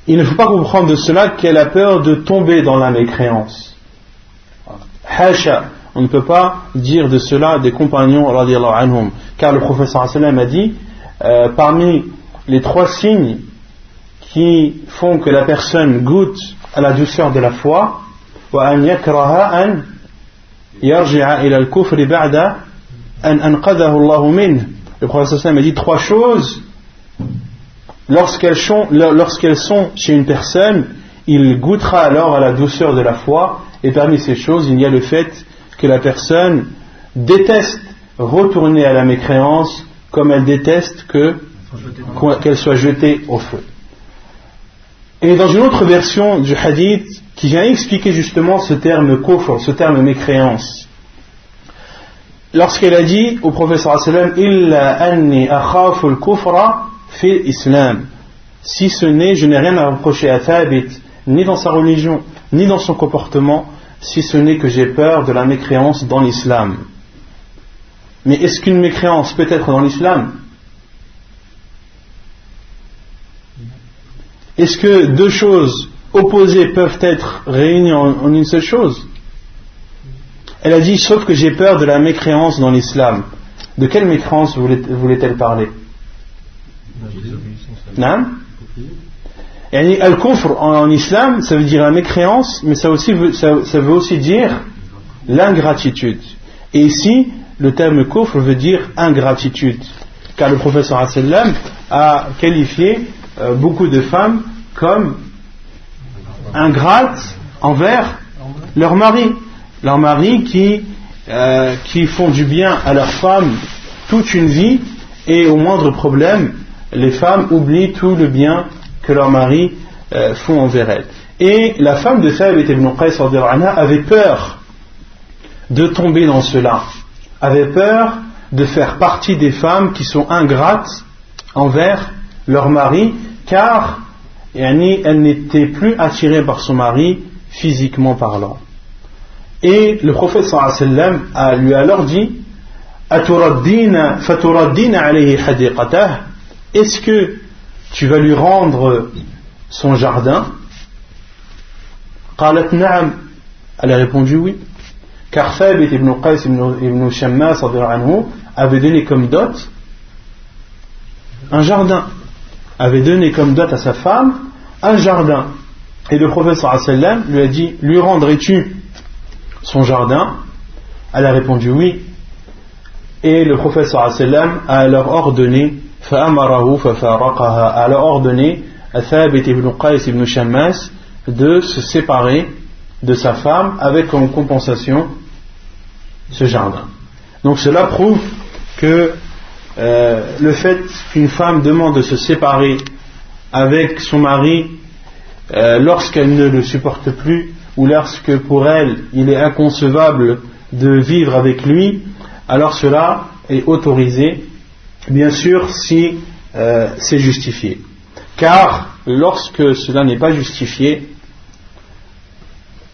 [SPEAKER 1] Il ne faut pas comprendre de cela qu'elle a peur de tomber dans la mécréance. Hasha, on ne peut pas dire de cela des compagnons anhum, car le professeur a dit euh, parmi les trois signes qui font que la personne goûte à la douceur de la foi, le professeur a dit trois choses lorsqu'elles sont, chez une personne il goûtera alors à la douceur de la foi et parmi ces choses il y a le fait que la personne déteste retourner à la mécréance comme elle déteste qu'elle soit jetée au feu. Et dans une autre version du hadith qui vient expliquer justement ce terme kufr, ce terme mécréance, lorsqu'elle a dit au professeur sallam illa anni akhafu al-kufra fi islam. Si ce n'est je n'ai rien à reprocher à Thabit ni dans sa religion ni dans son comportement si ce n'est que j'ai peur de la mécréance dans l'islam. Mais est-ce qu'une mécréance peut être dans l'islam? Est-ce que deux choses opposées peuvent être réunies en, une seule chose? Elle a dit, sauf que j'ai peur de la mécréance dans l'islam. De quelle mécréance voulait-elle parler? Non Al-Kufr en, islam, ça veut dire la mécréance, mais ça, aussi ça, veut aussi dire l'ingratitude. Et ici, le terme kufr veut dire ingratitude. Car le professeur a qualifié euh, beaucoup de femmes comme ingrates envers leur mari. Leur mari qui, euh, qui font du bien à leur femme toute une vie et au moindre problème, les femmes oublient tout le bien que leur mari euh, font envers elles. Et la femme de Thabit ibn Qais avait peur de tomber dans cela, avait peur de faire partie des femmes qui sont ingrates envers leur mari car elle n'était plus attirée par son mari physiquement parlant. Et le prophète sallam a lui alors dit Est-ce que tu vas lui rendre son jardin Elle a répondu oui. Car Thabit ibn Qais ibn Shammas avait donné comme dot un jardin avait donné comme dot à sa femme un jardin. Et le professeur sallam lui a dit Lui rendrais-tu son jardin? Elle a répondu oui. Et le professeur sallam a alors ordonné a alors ordonné à Thabit ibn Qais ibn Shammas de se séparer de sa femme avec comme compensation ce jardin. Donc cela prouve que euh, le fait qu'une femme demande de se séparer avec son mari euh, lorsqu'elle ne le supporte plus ou lorsque pour elle il est inconcevable de vivre avec lui, alors cela est autorisé, bien sûr si euh, c'est justifié. Car lorsque cela n'est pas justifié,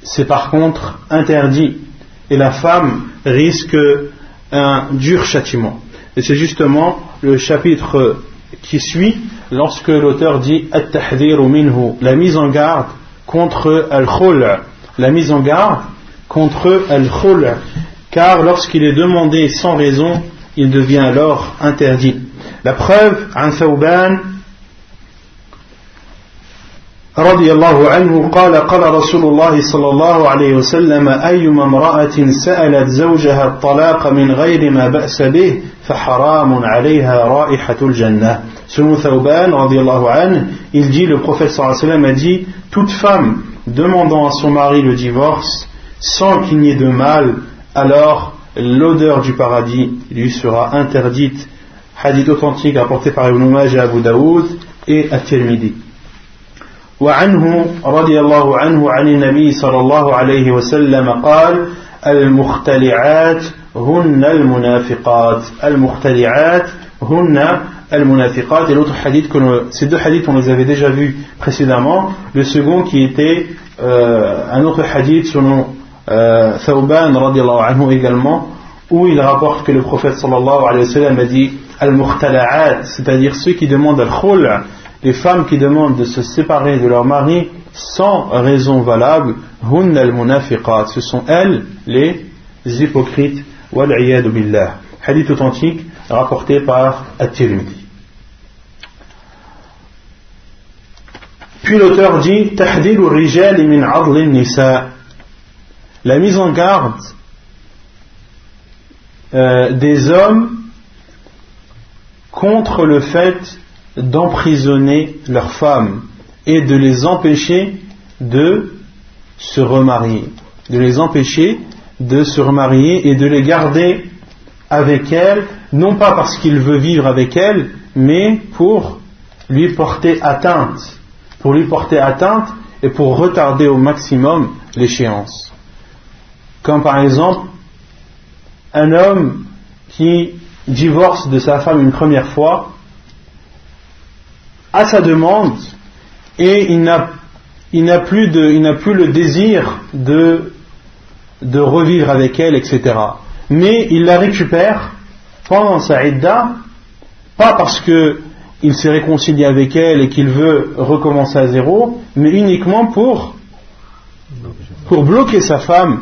[SPEAKER 1] c'est par contre interdit et la femme risque un dur châtiment. Et c'est justement le chapitre qui suit lorsque l'auteur dit la mise en garde contre al-khul, la mise en garde contre al-khul, car lorsqu'il est demandé sans raison, il devient alors interdit. La preuve, an رضي الله عنه قال قال رسول الله صلى الله عليه وسلم أيما امرأة سألت زوجها الطلاق من غير ما بأس به فحرام عليها رائحة الجنة Selon Thauban, anhu, il dit, le prophète sallam a dit, toute femme demandant à son mari le divorce, sans qu'il n'y ait de mal, alors l'odeur du paradis lui sera interdite. Hadith authentique rapporté par Ibn Majah Abu Daoud et At-Tirmidhi. وعنه رضي الله عنه عن النبي صلى الله عليه وسلم قال المختلعات هن المنافقات المختلعات hunna al-munafiqat. Et l'autre hadith, que ces deux hadiths, on les avait déjà vus précédemment. Le second qui était euh, un autre hadith selon euh, Thawban anhu également, où il rapporte que le prophète sallallahu alayhi wa sallam a dit al-mukhtala'at, c'est-à-dire ceux qui demandent al-khul', les femmes qui demandent de se séparer de leur mari sans raison valable, hunna al-munafiqat, ce sont elles les hypocrites, wal billah. Hadith authentique rapporté par At-Tirmidhi. Puis l'auteur dit rijal min nisa la mise en garde euh, des hommes contre le fait d'emprisonner leurs femmes et de les empêcher de se remarier, de les empêcher de se remarier et de les garder avec elles, non pas parce qu'il veut vivre avec elles, mais pour lui porter atteinte, pour lui porter atteinte et pour retarder au maximum l'échéance. Comme par exemple un homme qui divorce de sa femme une première fois, à sa demande, et il n'a, plus, plus le désir de, de revivre avec elle, etc. Mais il la récupère pendant sa idda, pas parce qu'il s'est réconcilié avec elle et qu'il veut recommencer à zéro, mais uniquement pour, pour bloquer sa femme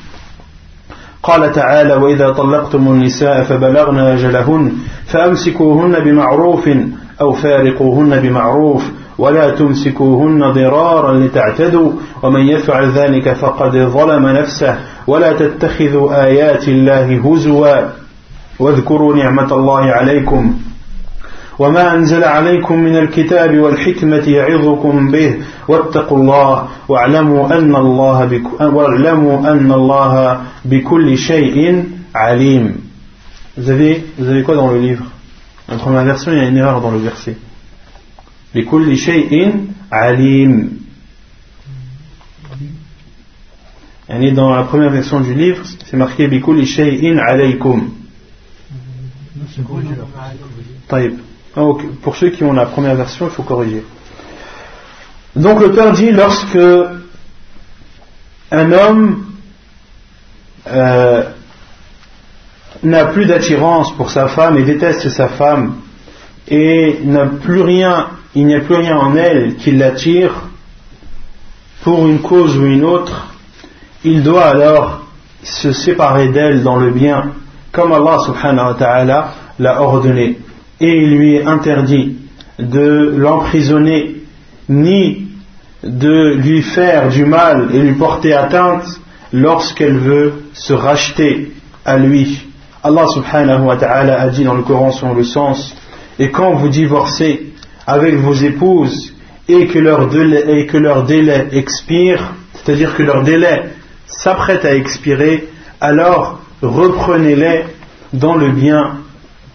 [SPEAKER 1] قال تعالى وإذا طلقتم النساء فبلغن أجلهن فأمسكوهن بمعروف أو فارقوهن بمعروف ولا تمسكوهن ضرارا لتعتدوا ومن يفعل ذلك فقد ظلم نفسه ولا تتخذوا آيات الله هزوا. واذكروا نعمة الله عليكم. وما أنزل عليكم من الكتاب والحكمة يعظكم به واتقوا الله واعلموا أن الله بك واعلموا أن الله بكل شيء عليم Vous avez, vous avez quoi dans le livre En première version, il y a une erreur dans le verset. بكل شيء عليم. Yani dans la première version du livre, c'est marqué بكل شيء عليكم. ah, pour ceux qui ont la première version, il faut corriger. Donc père dit lorsque un homme euh, n'a plus d'attirance pour sa femme et déteste sa femme et n'a plus rien, il n'y a plus rien en elle qui l'attire pour une cause ou une autre, il doit alors se séparer d'elle dans le bien, comme Allah subhanahu wa ta'ala l'a ordonné et il lui est interdit de l'emprisonner ni de lui faire du mal et lui porter atteinte lorsqu'elle veut se racheter à lui. Allah subhanahu wa ta'ala a dit dans le Coran selon le sens et quand vous divorcez avec vos épouses et que leur délai, et que leur délai expire, c'est-à-dire que leur délai s'apprête à expirer, alors reprenez-les dans le bien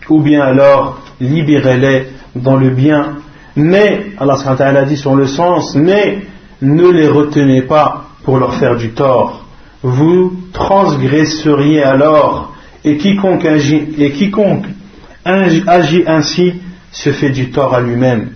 [SPEAKER 1] ou bien alors libérez-les dans le bien, mais, Allah a dit sur le sens, mais ne les retenez pas pour leur faire du tort. Vous transgresseriez alors, et quiconque agit, et quiconque agit ainsi se fait du tort à lui-même.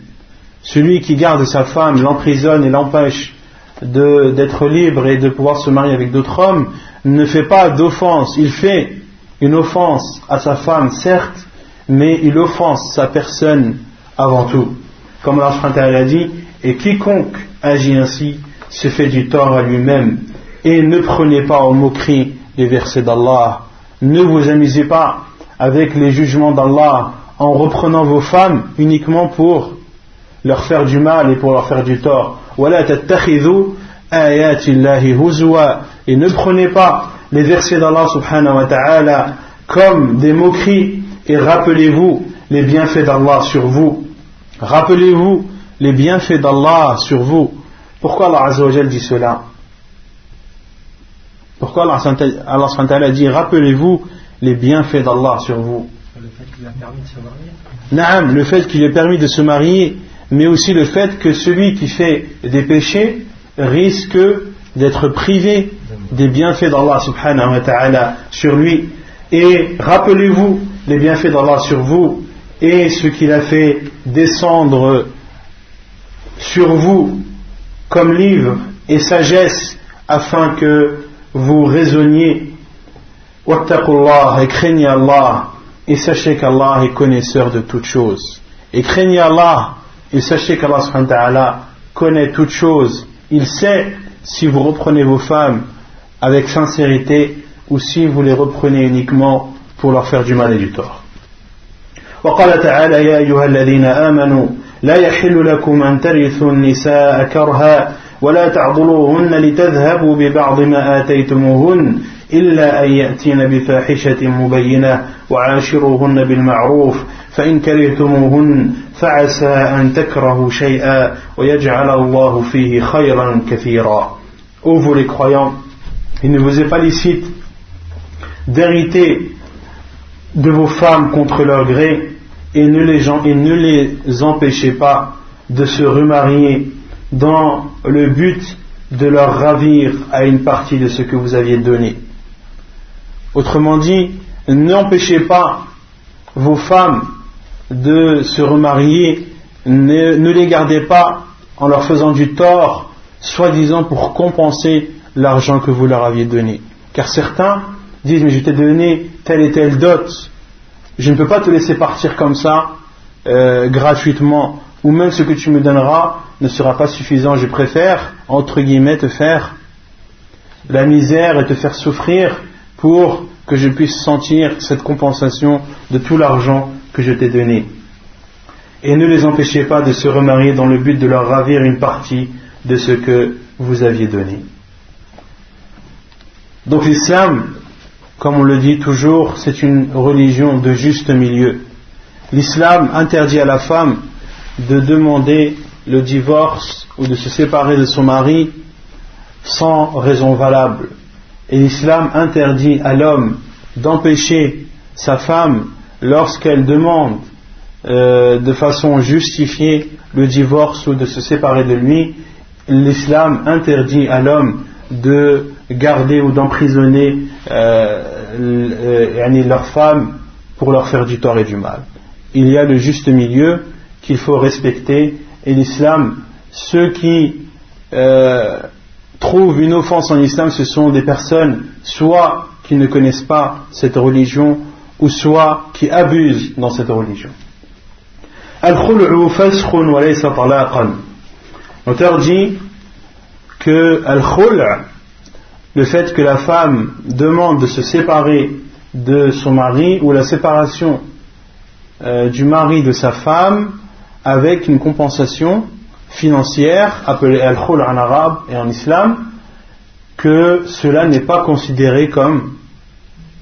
[SPEAKER 1] Celui qui garde sa femme, l'emprisonne et l'empêche d'être libre et de pouvoir se marier avec d'autres hommes, ne fait pas d'offense. Il fait une offense à sa femme, certes, mais il offense sa personne avant tout. Comme Allah a dit, et quiconque agit ainsi se fait du tort à lui-même. Et ne prenez pas en moquerie les versets d'Allah. Ne vous amusez pas avec les jugements d'Allah en reprenant vos femmes uniquement pour leur faire du mal et pour leur faire du tort. Et ne prenez pas les versets d'Allah subhanahu wa ta'ala comme des moqueries et rappelez-vous les bienfaits d'Allah sur vous. Rappelez-vous les bienfaits d'Allah sur vous. Pourquoi Allah Azzawajal dit cela? Pourquoi Allah, Allah dit Rappelez-vous les bienfaits d'Allah sur vous?
[SPEAKER 2] Le fait qu'il a permis de se marier
[SPEAKER 1] Naam, le fait qu'il ait permis de se marier, mais aussi le fait que celui qui fait des péchés risque d'être privé des bienfaits d'Allah subhanahu wa ta'ala sur lui. Et rappelez-vous les bienfaits d'Allah sur vous et ce qu'il a fait descendre sur vous comme livre et sagesse afin que vous raisonniez. Et craignez Allah et sachez qu'Allah est connaisseur de toutes choses. Et craignez Allah et sachez qu'Allah connaît toutes choses. Il sait si vous reprenez vos femmes avec sincérité ou si vous les reprenez uniquement pour leur faire du mal et du tort. وقال تعالى يا أيها الذين آمنوا لا يحل لكم أن ترثوا النساء كرها ولا تعضلوهن لتذهبوا ببعض ما آتيتموهن إلا أن يأتين بفاحشة مبينة وعاشروهن بالمعروف فإن كرهتموهن فعسى أن تكرهوا شيئا ويجعل الله فيه خيرا كثيرا Ô vous les croyants, il ne vous est pas licite d'hériter de vos femmes contre leur gré et ne les, et ne les empêchez pas de se remarier dans le but de leur ravir à une partie de ce que vous aviez donné. Autrement dit, n'empêchez pas vos femmes de se remarier, ne, ne, les gardez pas en leur faisant du tort, soi-disant pour compenser l'argent que vous leur aviez donné. Car certains disent, mais je t'ai donné telle et telle dot, je ne peux pas te laisser partir comme ça, euh, gratuitement, ou même ce que tu me donneras ne sera pas suffisant, je préfère, entre guillemets, te faire la misère et te faire souffrir pour que je puisse sentir cette compensation de tout l'argent que je t'ai donné. Et ne les empêchez pas de se remarier dans le but de leur ravir une partie de ce que vous aviez donné. Donc l'islam, comme on le dit toujours, c'est une religion de juste milieu. L'islam interdit à la femme de demander le divorce ou de se séparer de son mari sans raison valable. Et l'islam interdit à l'homme d'empêcher sa femme lorsqu'elle demande euh, de façon justifiée le divorce ou de se séparer de lui. L'islam interdit à l'homme de garder ou d'emprisonner euh, euh, leur femme pour leur faire du tort et du mal. Il y a le juste milieu qu'il faut respecter et l'islam, ceux qui euh, trouvent une offense en islam, ce sont des personnes soit qui ne connaissent pas cette religion, ou soit qui abusent dans cette religion. L'auteur dit que al le fait que la femme demande de se séparer de son mari ou la séparation euh, du mari de sa femme avec une compensation financière appelée al-khul en arabe et en islam que cela n'est pas considéré comme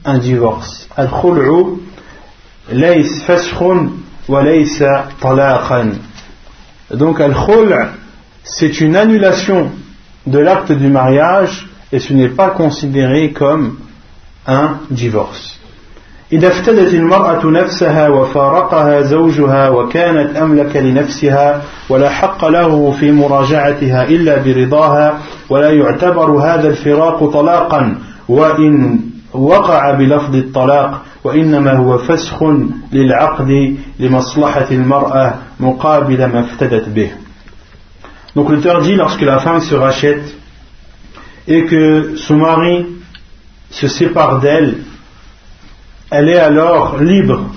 [SPEAKER 1] un divorce. Al-khul'u lays faskhun wa laysa talaqan. Donc al-khul' c'est une annulation de l'acte du mariage et ce n'est pas considéré comme un divorce. إذا افتدت المرأة نفسها وفارقها زوجها وكانت أملك لنفسها ولا حق له في مراجعتها إلا برضاها ولا يعتبر هذا الفراق طلاقا وإن وقع بلفظ الطلاق وإنما هو فسخ للعقد لمصلحة المرأة مقابل ما افتدت به Donc l'auteur dit lorsque la femme se rachète et que son mari se sépare d'elle elle est alors libre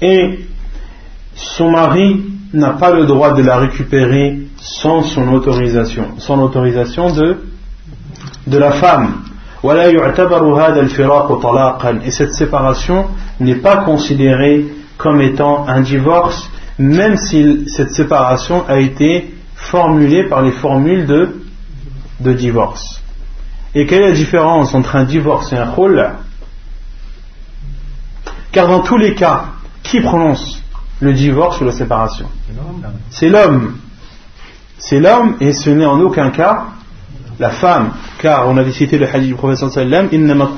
[SPEAKER 1] et son mari n'a pas le droit de la récupérer sans son autorisation, sans l'autorisation de, de la femme. Et cette séparation n'est pas considérée comme étant un divorce, même si cette séparation a été formulée par les formules de, de divorce. Et quelle est la différence entre un divorce et un khul Car dans tous les cas, qui prononce le divorce ou la séparation? C'est l'homme. C'est l'homme et ce n'est en aucun cas la femme. Car on avait cité le hadith du professeur sallam, Innama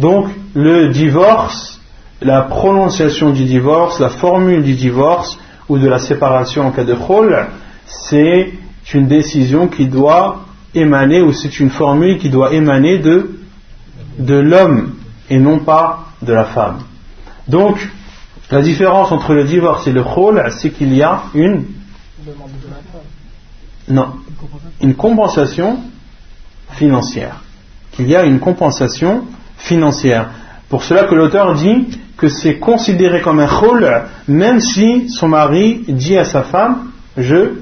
[SPEAKER 1] Donc le divorce la prononciation du divorce, la formule du divorce ou de la séparation en cas de khol, c'est une décision qui doit émaner ou c'est une formule qui doit émaner de, l'homme et non pas de la femme. Donc, la différence entre le divorce et le khol, c'est qu'il y a une non, une compensation financière. Qu'il y a une compensation financière. Pour cela que l'auteur dit que c'est considéré comme un khol, même si son mari dit à sa femme, je,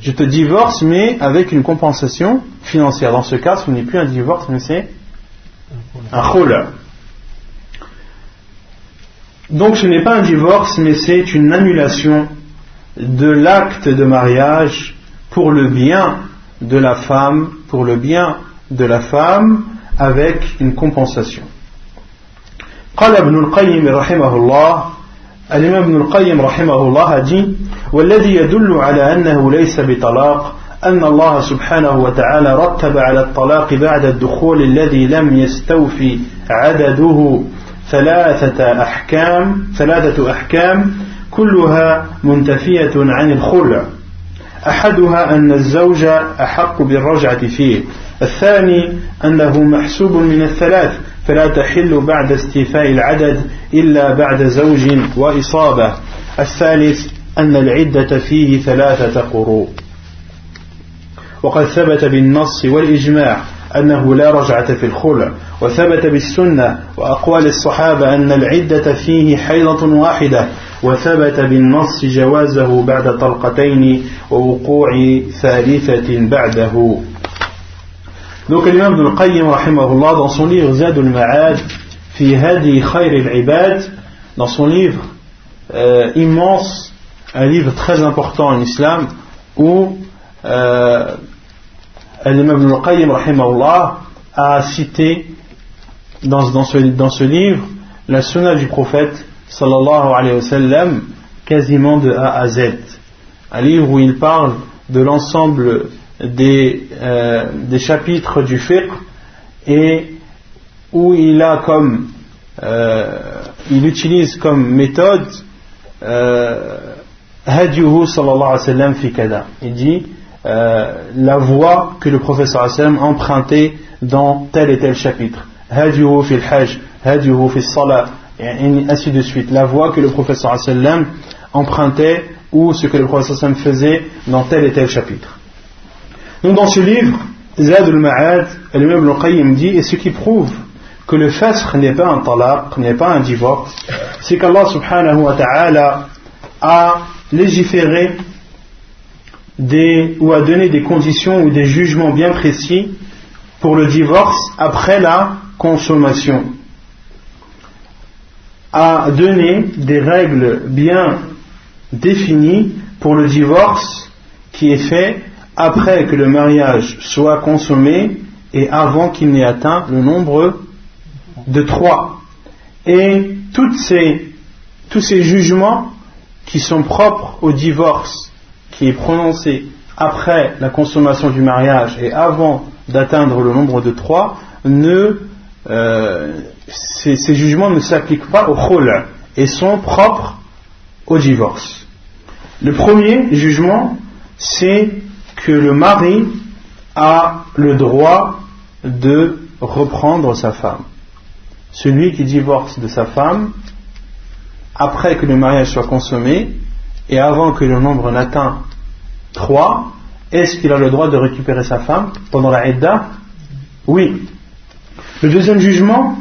[SPEAKER 1] je te divorce, mais avec une compensation financière. Dans ce cas, ce n'est plus un divorce, mais c'est un khul. Donc ce n'est pas un divorce, mais c'est une annulation de l'acte de mariage pour le bien de la femme, pour le bien de la femme, avec une compensation. قال ابن القيم رحمه الله الإمام ابن القيم رحمه الله dit والذي يدل على أنه ليس بطلاق أن الله سبحانه وتعالى رتب على الطلاق بعد الدخول الذي لم يستوفي عدده ثلاثة أحكام ثلاثة أحكام كلها منتفية عن الخلع. أحدها أن الزوج أحق بالرجعة فيه الثاني أنه محسوب من الثلاث. فلا تحل بعد استيفاء العدد إلا بعد زوج وإصابة. الثالث أن العدة فيه ثلاثة قروء. وقد ثبت بالنص والإجماع أنه لا رجعة في الخلع وثبت بالسنة وأقوال الصحابة أن العدة فيه حيضة واحدة وثبت بالنص جوازه بعد طلقتين ووقوع ثالثة بعده. Donc l'imam Ibn al-Qayyim rahimahullah dans son livre Zad al-Ma'ad fi hadi khayr al-ibad dans son livre euh, immense un livre très important en islam où euh, l'imam Ibn al-Qayyim rahimahullah a cité dans, ce, livre la sunna du prophète sallallahu quasiment de A à Z. Un livre où il parle de l'ensemble des, euh, des chapitres du fiqh et où il a comme euh, il utilise comme méthode euh, sallallahu alayhi wa sallam fi kada. Il dit la voie que le professeur sallam empruntait dans tel et tel chapitre. Hadiuhu fil hajj, hadiuhu fil salat, et ainsi de suite. La voie que le professeur sallam empruntait ou ce que le professeur sallam faisait dans tel et tel chapitre. Donc dans ce livre, Zad al-Ma'ad, Ibn al-Qayyim dit, et ce qui prouve que le fasr n'est pas un talaq, n'est pas un divorce, c'est qu'Allah subhanahu wa ta'ala a légiféré des, ou a donné des conditions ou des jugements bien précis pour le divorce après la consommation, a donné des règles bien définies pour le divorce qui est fait après que le mariage soit consommé et avant qu'il n'ait atteint le nombre de trois. Et toutes ces, tous ces jugements qui sont propres au divorce, qui est prononcé après la consommation du mariage et avant d'atteindre le nombre de trois, ne, euh, ces, jugements ne s'appliquent pas au khol et sont propres au divorce. Le premier jugement, c'est que le mari a le droit de reprendre sa femme. Celui qui divorce de sa femme, après que le mariage soit consommé et avant que le nombre n'atteint 3, est-ce qu'il a le droit de récupérer sa femme pendant la Edda Oui. Le deuxième jugement,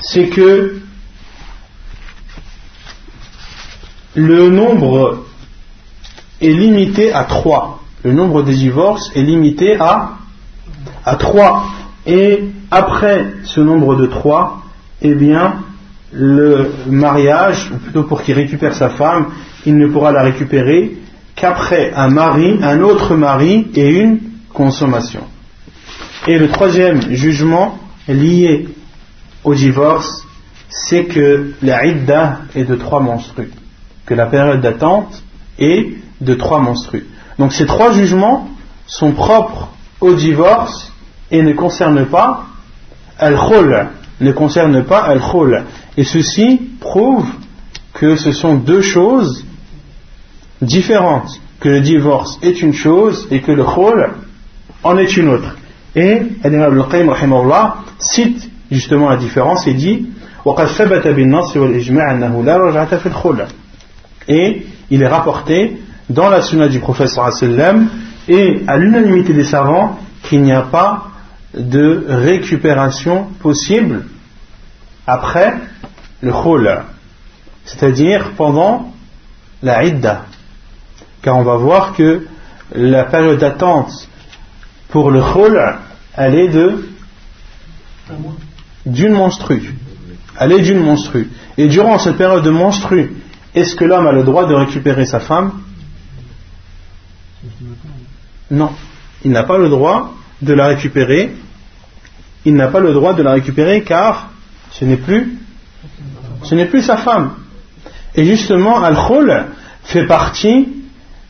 [SPEAKER 1] c'est que le nombre est limité à 3 le nombre des divorces est limité à, à 3. Et après ce nombre de 3, eh bien, le mariage, ou plutôt pour qu'il récupère sa femme, il ne pourra la récupérer qu'après un mari, un autre mari et une consommation. Et le troisième jugement lié au divorce, c'est que la idda est de trois menstrues, que la période d'attente est de trois menstrues. Donc ces trois jugements sont propres au divorce et ne concernent pas al-khul, ne concernent pas al-khul. Et ceci prouve que ce sont deux choses différentes, que le divorce est une chose et que le khul en est une autre. Et Al-Imam al-Qayyim cite justement la différence et dit et il est rapporté dans la sunna du prophète sallam et à l'unanimité des savants qu'il n'y a pas de récupération possible après le khul, c'est-à-dire pendant la idda. Car on va voir que la période d'attente pour le khul, elle est de d'une monstrue. Elle est d'une monstrue. Et durant cette période de monstrue, est-ce que l'homme a le droit de récupérer sa femme? Non. Il n'a pas le droit de la récupérer. Il n'a pas le droit de la récupérer car ce n'est plus sa femme. Et justement, Al-Khul fait partie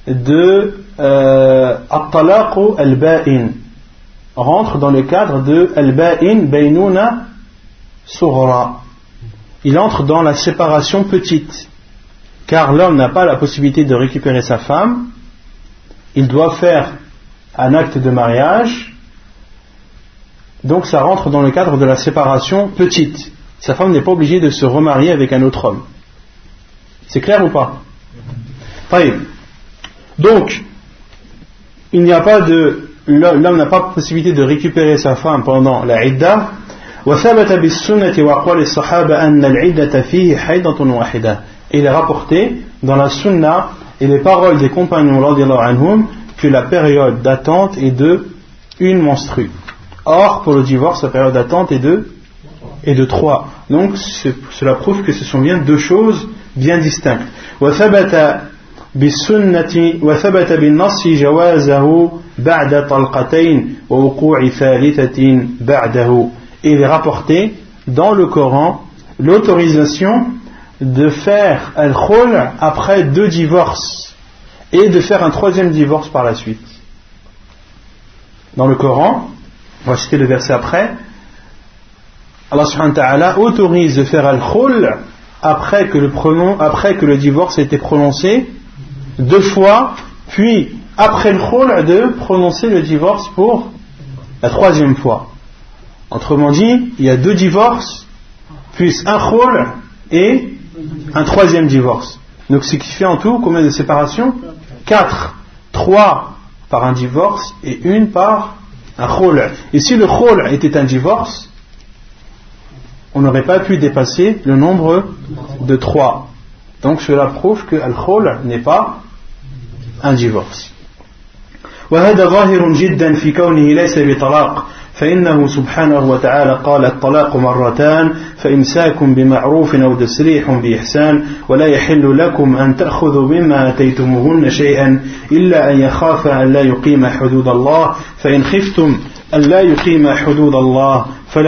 [SPEAKER 1] de euh, al-Ba'in. Rentre dans le cadre de Al-Ba'in Baynuna Sughra. Il entre dans la séparation petite. Car l'homme n'a pas la possibilité de récupérer sa femme. Il doit faire un acte de mariage. Donc ça rentre dans le cadre de la séparation petite sa femme n'est pas obligée de se remarier avec un autre homme. C'est clair ou pas? Donc, il n'y a pas de. L'homme n'a pas possibilité de récupérer sa femme pendant la idda. il est rapporté dans la sunna et les paroles des compagnons que la période d'attente est de une menstrue. Or, pour le divorce, la période d'attente est de et de trois. Donc cela prouve que ce sont bien deux choses bien distinctes. وثبت بالسنة وثبت بالنص جوازه بعد طلقتين ووقوع ثالثة بعده. Et il est rapporté dans le Coran l'autorisation de faire al-khul après deux divorces et de faire un troisième divorce par la suite. Dans le Coran, on va citer le verset après, Allah subhanahu wa autorise de faire al-khul après que le après que le divorce ait été prononcé deux fois, puis après le khul de prononcer le divorce pour la troisième fois. Autrement dit, il y a deux divorces, puis un khul et un troisième divorce. Donc ce qui fait en tout combien de séparations Quatre. Trois par un divorce et une par un khul. Et si le khul était un divorce, on n'aurait pas pu dépasser le nombre de trois. Donc cela prouve que Al-Khul n'est pas un divorce. وهذا ظاهر جدا في كونه ليس بطلاق فإنه سبحانه وتعالى قال الطلاق مرتان فإمساك بمعروف أو تسريح بإحسان ولا يحل لكم أن تأخذوا مما أتيتموهن شيئا إلا أن يخاف أن لا يقيم حدود الله فإن خفتم أن لا يقيم حدود الله donc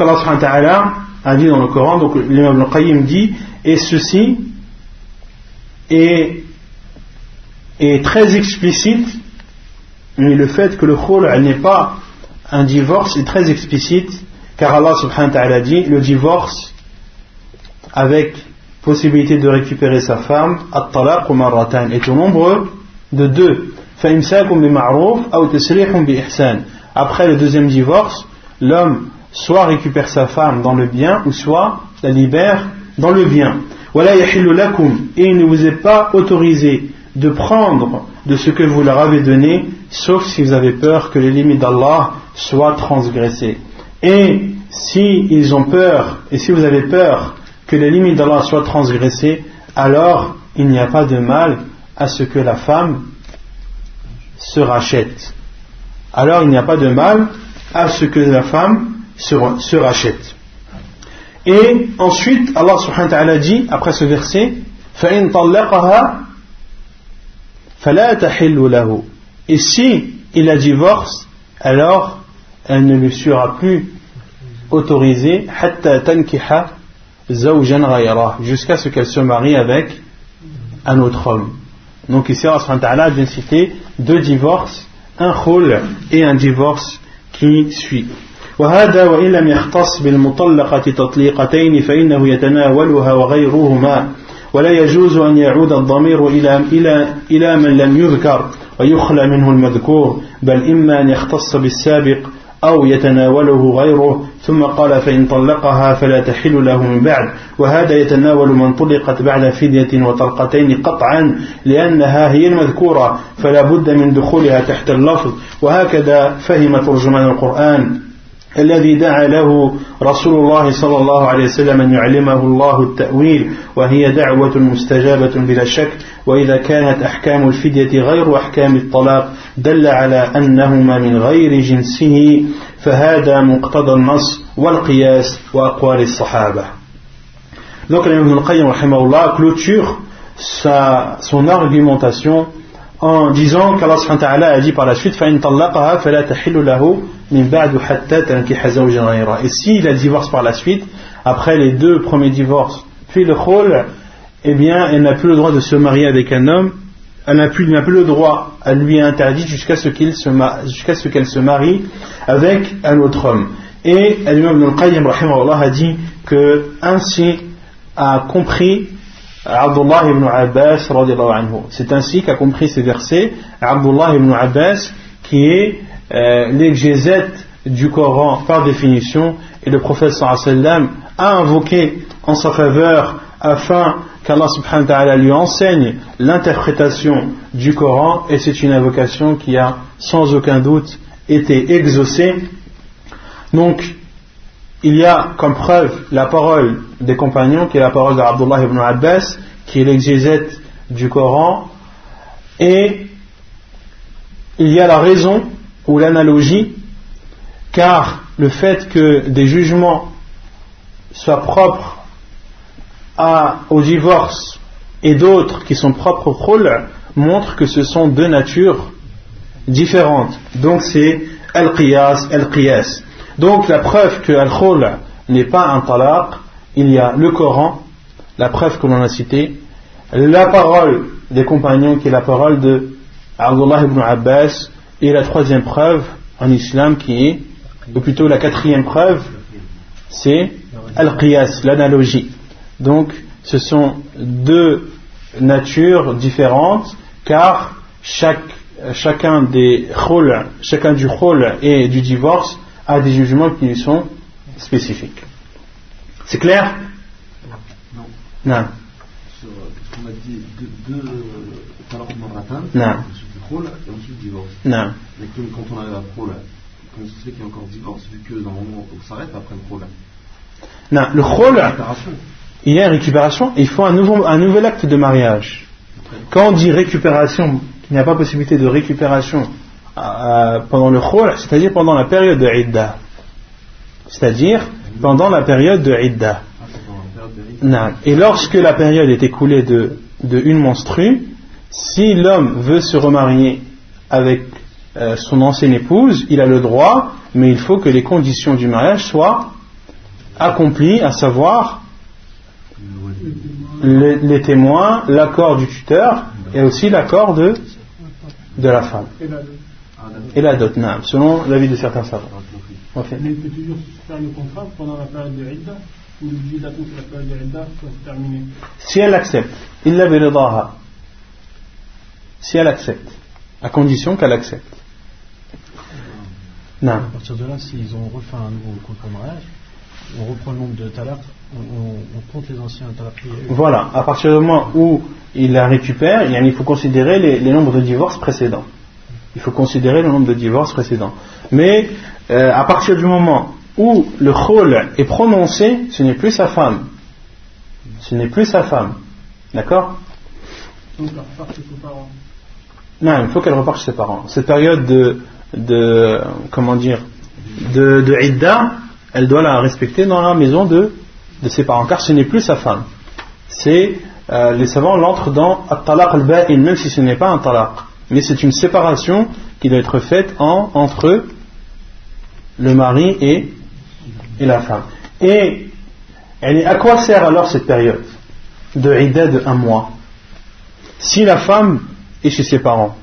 [SPEAKER 1] Allah subhanahu wa ta'ala a dit dans le Coran, donc l'imam al-Qayyim dit, et ceci est, est très explicite, mais le fait que le khul n'est pas un divorce est très explicite, car Allah subhanahu wa ta'ala dit, le divorce avec possibilité de récupérer sa femme, at-talaq est au nombre de deux. Après le deuxième divorce, l'homme soit récupère sa femme dans le bien ou soit la libère dans le bien. Et il ne vous est pas autorisé de prendre de ce que vous leur avez donné, sauf si vous avez peur que les limites d'Allah soient transgressées. Et si ils ont peur, et si vous avez peur que les limites d'Allah soient transgressées, alors il n'y a pas de mal à ce que la femme se rachète. Alors il n'y a pas de mal à ce que la femme se, rachète. Et ensuite, Allah subhanahu wa ta'ala dit, après ce verset, فَإِن طَلَّقَهَا فَلَا تَحِلُّ لَهُ Et si il la divorce, alors elle ne lui sera plus autorisée jusqu'à ce qu'elle se marie avec un autre homme. Donc ici, Allah vient citer deux divorces, un khul et un divorce qui suit. وهذا وإن لم يختص بالمطلقة تطليقتين فإنه يتناولها وغيرهما ولا يجوز أن يعود الضمير إلى, إلى, إلى من لم يذكر ويخلى منه المذكور بل إما أن يختص بالسابق أو يتناوله غيره ثم قال فإن طلقها فلا تحل له من بعد. وهذا يتناول من طلقت بعد فدية وطلقتين قطعا لأنها هي المذكورة فلا بد من دخولها تحت اللفظ. وهكذا فهم ترجمان القرآن. الذي دعا له رسول الله صلى الله عليه وسلم أن يعلمه الله التأويل وهي دعوة مستجابة بلا شك. وإذا كانت أحكام الفدية غير أحكام الطلاق دل على أنهما من غير جنسه فهذا مقتضى النص والقياس وأقوال الصحابة. Donc l'imam Ibn al-Qayyim clôture sa, son argumentation en disant qu'Allah a dit par la suite فَإِن طَلَّقَهَا فَلَا تَحِلُّ لَهُ et s'il a divorce par la suite, après les deux premiers divorces, puis le khol, eh bien, elle n'a plus le droit de se marier avec un homme, elle n'a plus, plus, le droit, elle lui est interdit jusqu'à ce qu'elle se, ce qu'elle se marie avec un autre homme. Et l'imam Ibn al-Qayyim a dit que ainsi a compris Abdullah ibn Abbas C'est ainsi qu'a compris ces versets Abdullah ibn Abbas qui est euh, l'exégète du Coran par définition et le prophète sallam a invoqué en sa faveur afin qu'Allah subhanahu wa ta'ala lui enseigne l'interprétation du Coran et c'est une invocation qui a sans aucun doute été exaucée. Donc, il y a comme preuve la parole des compagnons qui est la parole d'Abdullah ibn Abbas qui est l'exégète du Coran et il y a la raison ou l'analogie, car le fait que des jugements soient propres au divorce et d'autres qui sont propres au khul montre que ce sont deux natures différentes. Donc c'est al-qiyas, al-qiyas. Donc la preuve que al-khul n'est pas un talaq, il y a le Coran, la preuve que l'on a citée, la parole des compagnons qui est la parole de Abdullah ibn Abbas, et la troisième preuve en islam qui est, ou plutôt la quatrième preuve, c'est al-qiyas, l'analogie. Donc, ce sont deux natures différentes, car chaque, chacun des khul, chacun du khul et du divorce a des jugements qui lui sont spécifiques. C'est clair?
[SPEAKER 3] Non.
[SPEAKER 1] Non.
[SPEAKER 3] On a dit deux, deux
[SPEAKER 1] non
[SPEAKER 3] et ensuite divorce.
[SPEAKER 1] Non.
[SPEAKER 3] Mais quand on arrive à pro, là, comment se fait qu'il y a encore divorce vu que dans le moment où on s'arrête après le pro là
[SPEAKER 1] Non, le khol, il y a récupération il faut un, nouveau, un nouvel acte de mariage. Quand on dit récupération, il n'y a pas possibilité de récupération euh, pendant le khol, c'est-à-dire pendant la période de Idda. C'est-à-dire pendant la période de Idda. Non. Et lorsque la période est écoulée de, de une menstrue, si l'homme veut se remarier avec euh, son ancienne épouse, il a le droit, mais il faut que les conditions du mariage soient accomplies, à savoir les, témoins, l'accord du tuteur et aussi l'accord de, de la femme. Et la dot, selon l'avis de certains savants.
[SPEAKER 4] Mais il peut toujours faire le contrat pendant la période de Idda ou l'obligé d'attendre que la période de Idda soit terminée
[SPEAKER 1] Si elle accepte, il si elle accepte, à condition qu'elle accepte.
[SPEAKER 2] Non. À partir de là, s'ils ont refait un nouveau contrat de mariage, on reprend le nombre de talaks, on, compte les anciens talaks.
[SPEAKER 1] Voilà, à partir du moment où il la récupère, il faut considérer les, nombres de divorces précédents. Il faut considérer le nombre de divorces précédents. Mais euh, à partir du moment où le khol est prononcé, ce n'est plus sa femme. Ce n'est plus sa femme. D'accord? Non, il faut qu'elle reparte chez ses parents. Cette période de, de comment dire, de, de Idda, elle doit la respecter dans la maison de, de ses parents, car ce n'est plus sa femme. C'est, euh, les savants l'entrent dans At-Talaq al-Ba'in, même si ce n'est pas un talaq. mais c'est une séparation qui doit être faite en, entre le mari et, et la femme. Et à quoi sert alors cette période de idée de un mois? Si la femme est chez ses parents,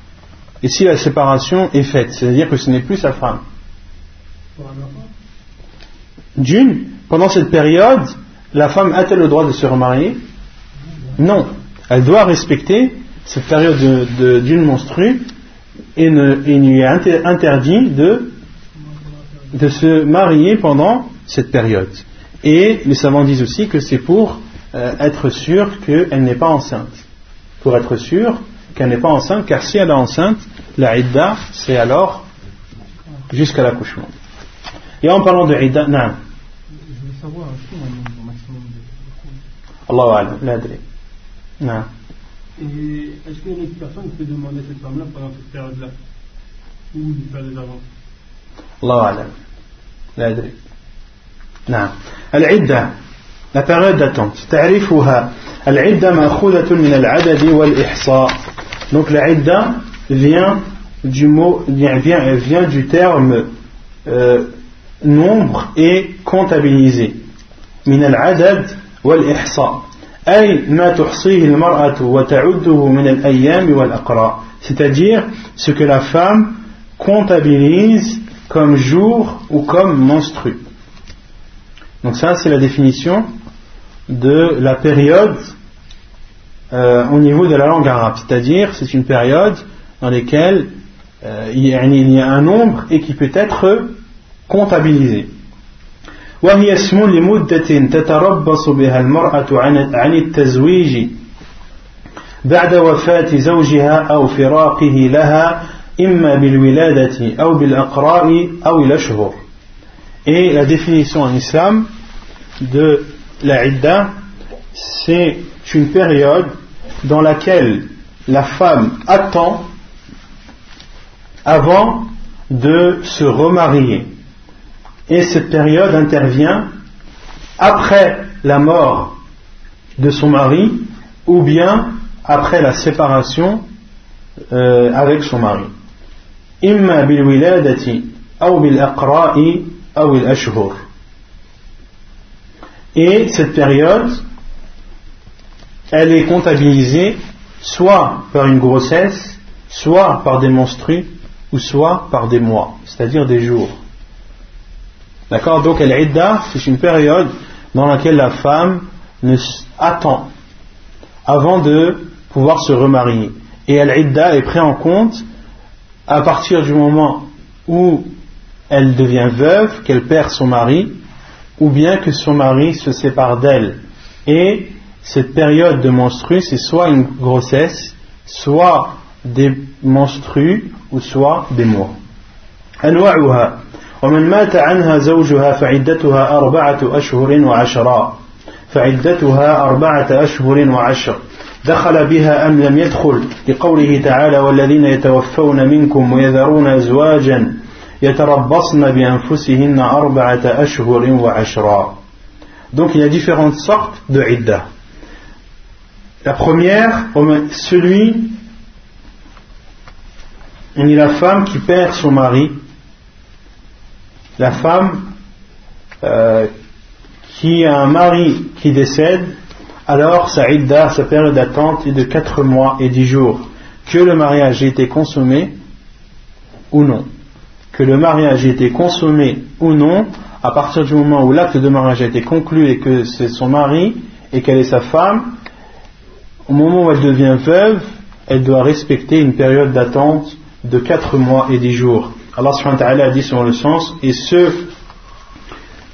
[SPEAKER 1] et si la séparation est faite, c'est-à-dire que ce n'est plus sa femme. D'une, pendant cette période, la femme a-t-elle le droit de se remarier? Non. Elle doit respecter cette période d'une monstrue et, il lui est interdit de, de se marier pendant cette période. Et les savants disent aussi que c'est pour euh, être sûr qu'elle n'est pas enceinte. Pour être sûr qu'elle n'est pas enceinte, car si elle est enceinte, la idda, c'est alors jusqu'à l'accouchement. Et en parlant de idda, non. Je veux savoir un maximum de. Allah l'adré.
[SPEAKER 4] Non. Et est-ce qu'une personne peut demander cette femme-là pendant cette période-là Ou lui faire des avances Allah
[SPEAKER 1] l'adré. Non. Al-idda, la période d'attente. تعريفها العدة مأخوذة من العدد والإحصاء. Donc la idda vient du mot, vient, vient du terme euh, nombre et comptabilisé. من العدد والإحصاء أي ما تحصيه المرأة وتعده من الأيام والأقراء c'est-à-dire ce que la femme comptabilise comme jour ou comme monstru donc ça c'est la définition de la période euh, au niveau de la langue arabe c'est-à-dire c'est une période dans lesquels euh, il, y a, un nombre et qui peut être comptabilisé. وهي اسم لمدة تتربص بها المرأة عن التزويج بعد وفاة زوجها أو فراقه لها إما بالولادة أو بالأقراء أو الأشهر. Et la définition en islam de la idda, c'est une période dans laquelle la femme attend avant de se remarier. Et cette période intervient après la mort de son mari ou bien après la séparation euh, avec son mari. Et cette période, elle est comptabilisée soit par une grossesse, soit par des menstrues, ou soit par des mois, c'est-à-dire des jours. D'accord? Donc, l'idda, c'est une période dans laquelle la femme ne attend avant de pouvoir se remarier. Et l'idda est pris en compte à partir du moment où elle devient veuve, qu'elle perd son mari, ou bien que son mari se sépare d'elle. Et cette période de menstru, c'est soit une grossesse, soit des menstrues, ou soit des mois. أنواعها ومن مات عنها زوجها فعدتها أربعة أشهر وعشرا فعدتها أربعة أشهر وعشر دخل بها أم لم يدخل لقوله تعالى والذين يتوفون منكم ويذرون أزواجا يتربصن بأنفسهن أربعة أشهر وعشرا Donc il y a différentes sortes de idda. La première, celui ni la femme qui perd son mari, la femme euh, qui a un mari qui décède, alors sa idda, sa période d'attente est de 4 mois et 10 jours. Que le mariage ait été consommé ou non. Que le mariage ait été consommé ou non, à partir du moment où l'acte de mariage a été conclu et que c'est son mari et qu'elle est sa femme, au moment où elle devient veuve, elle doit respecter une période d'attente de 4 mois et 10 jours. Allah subhanahu a dit sur le sens, et ceux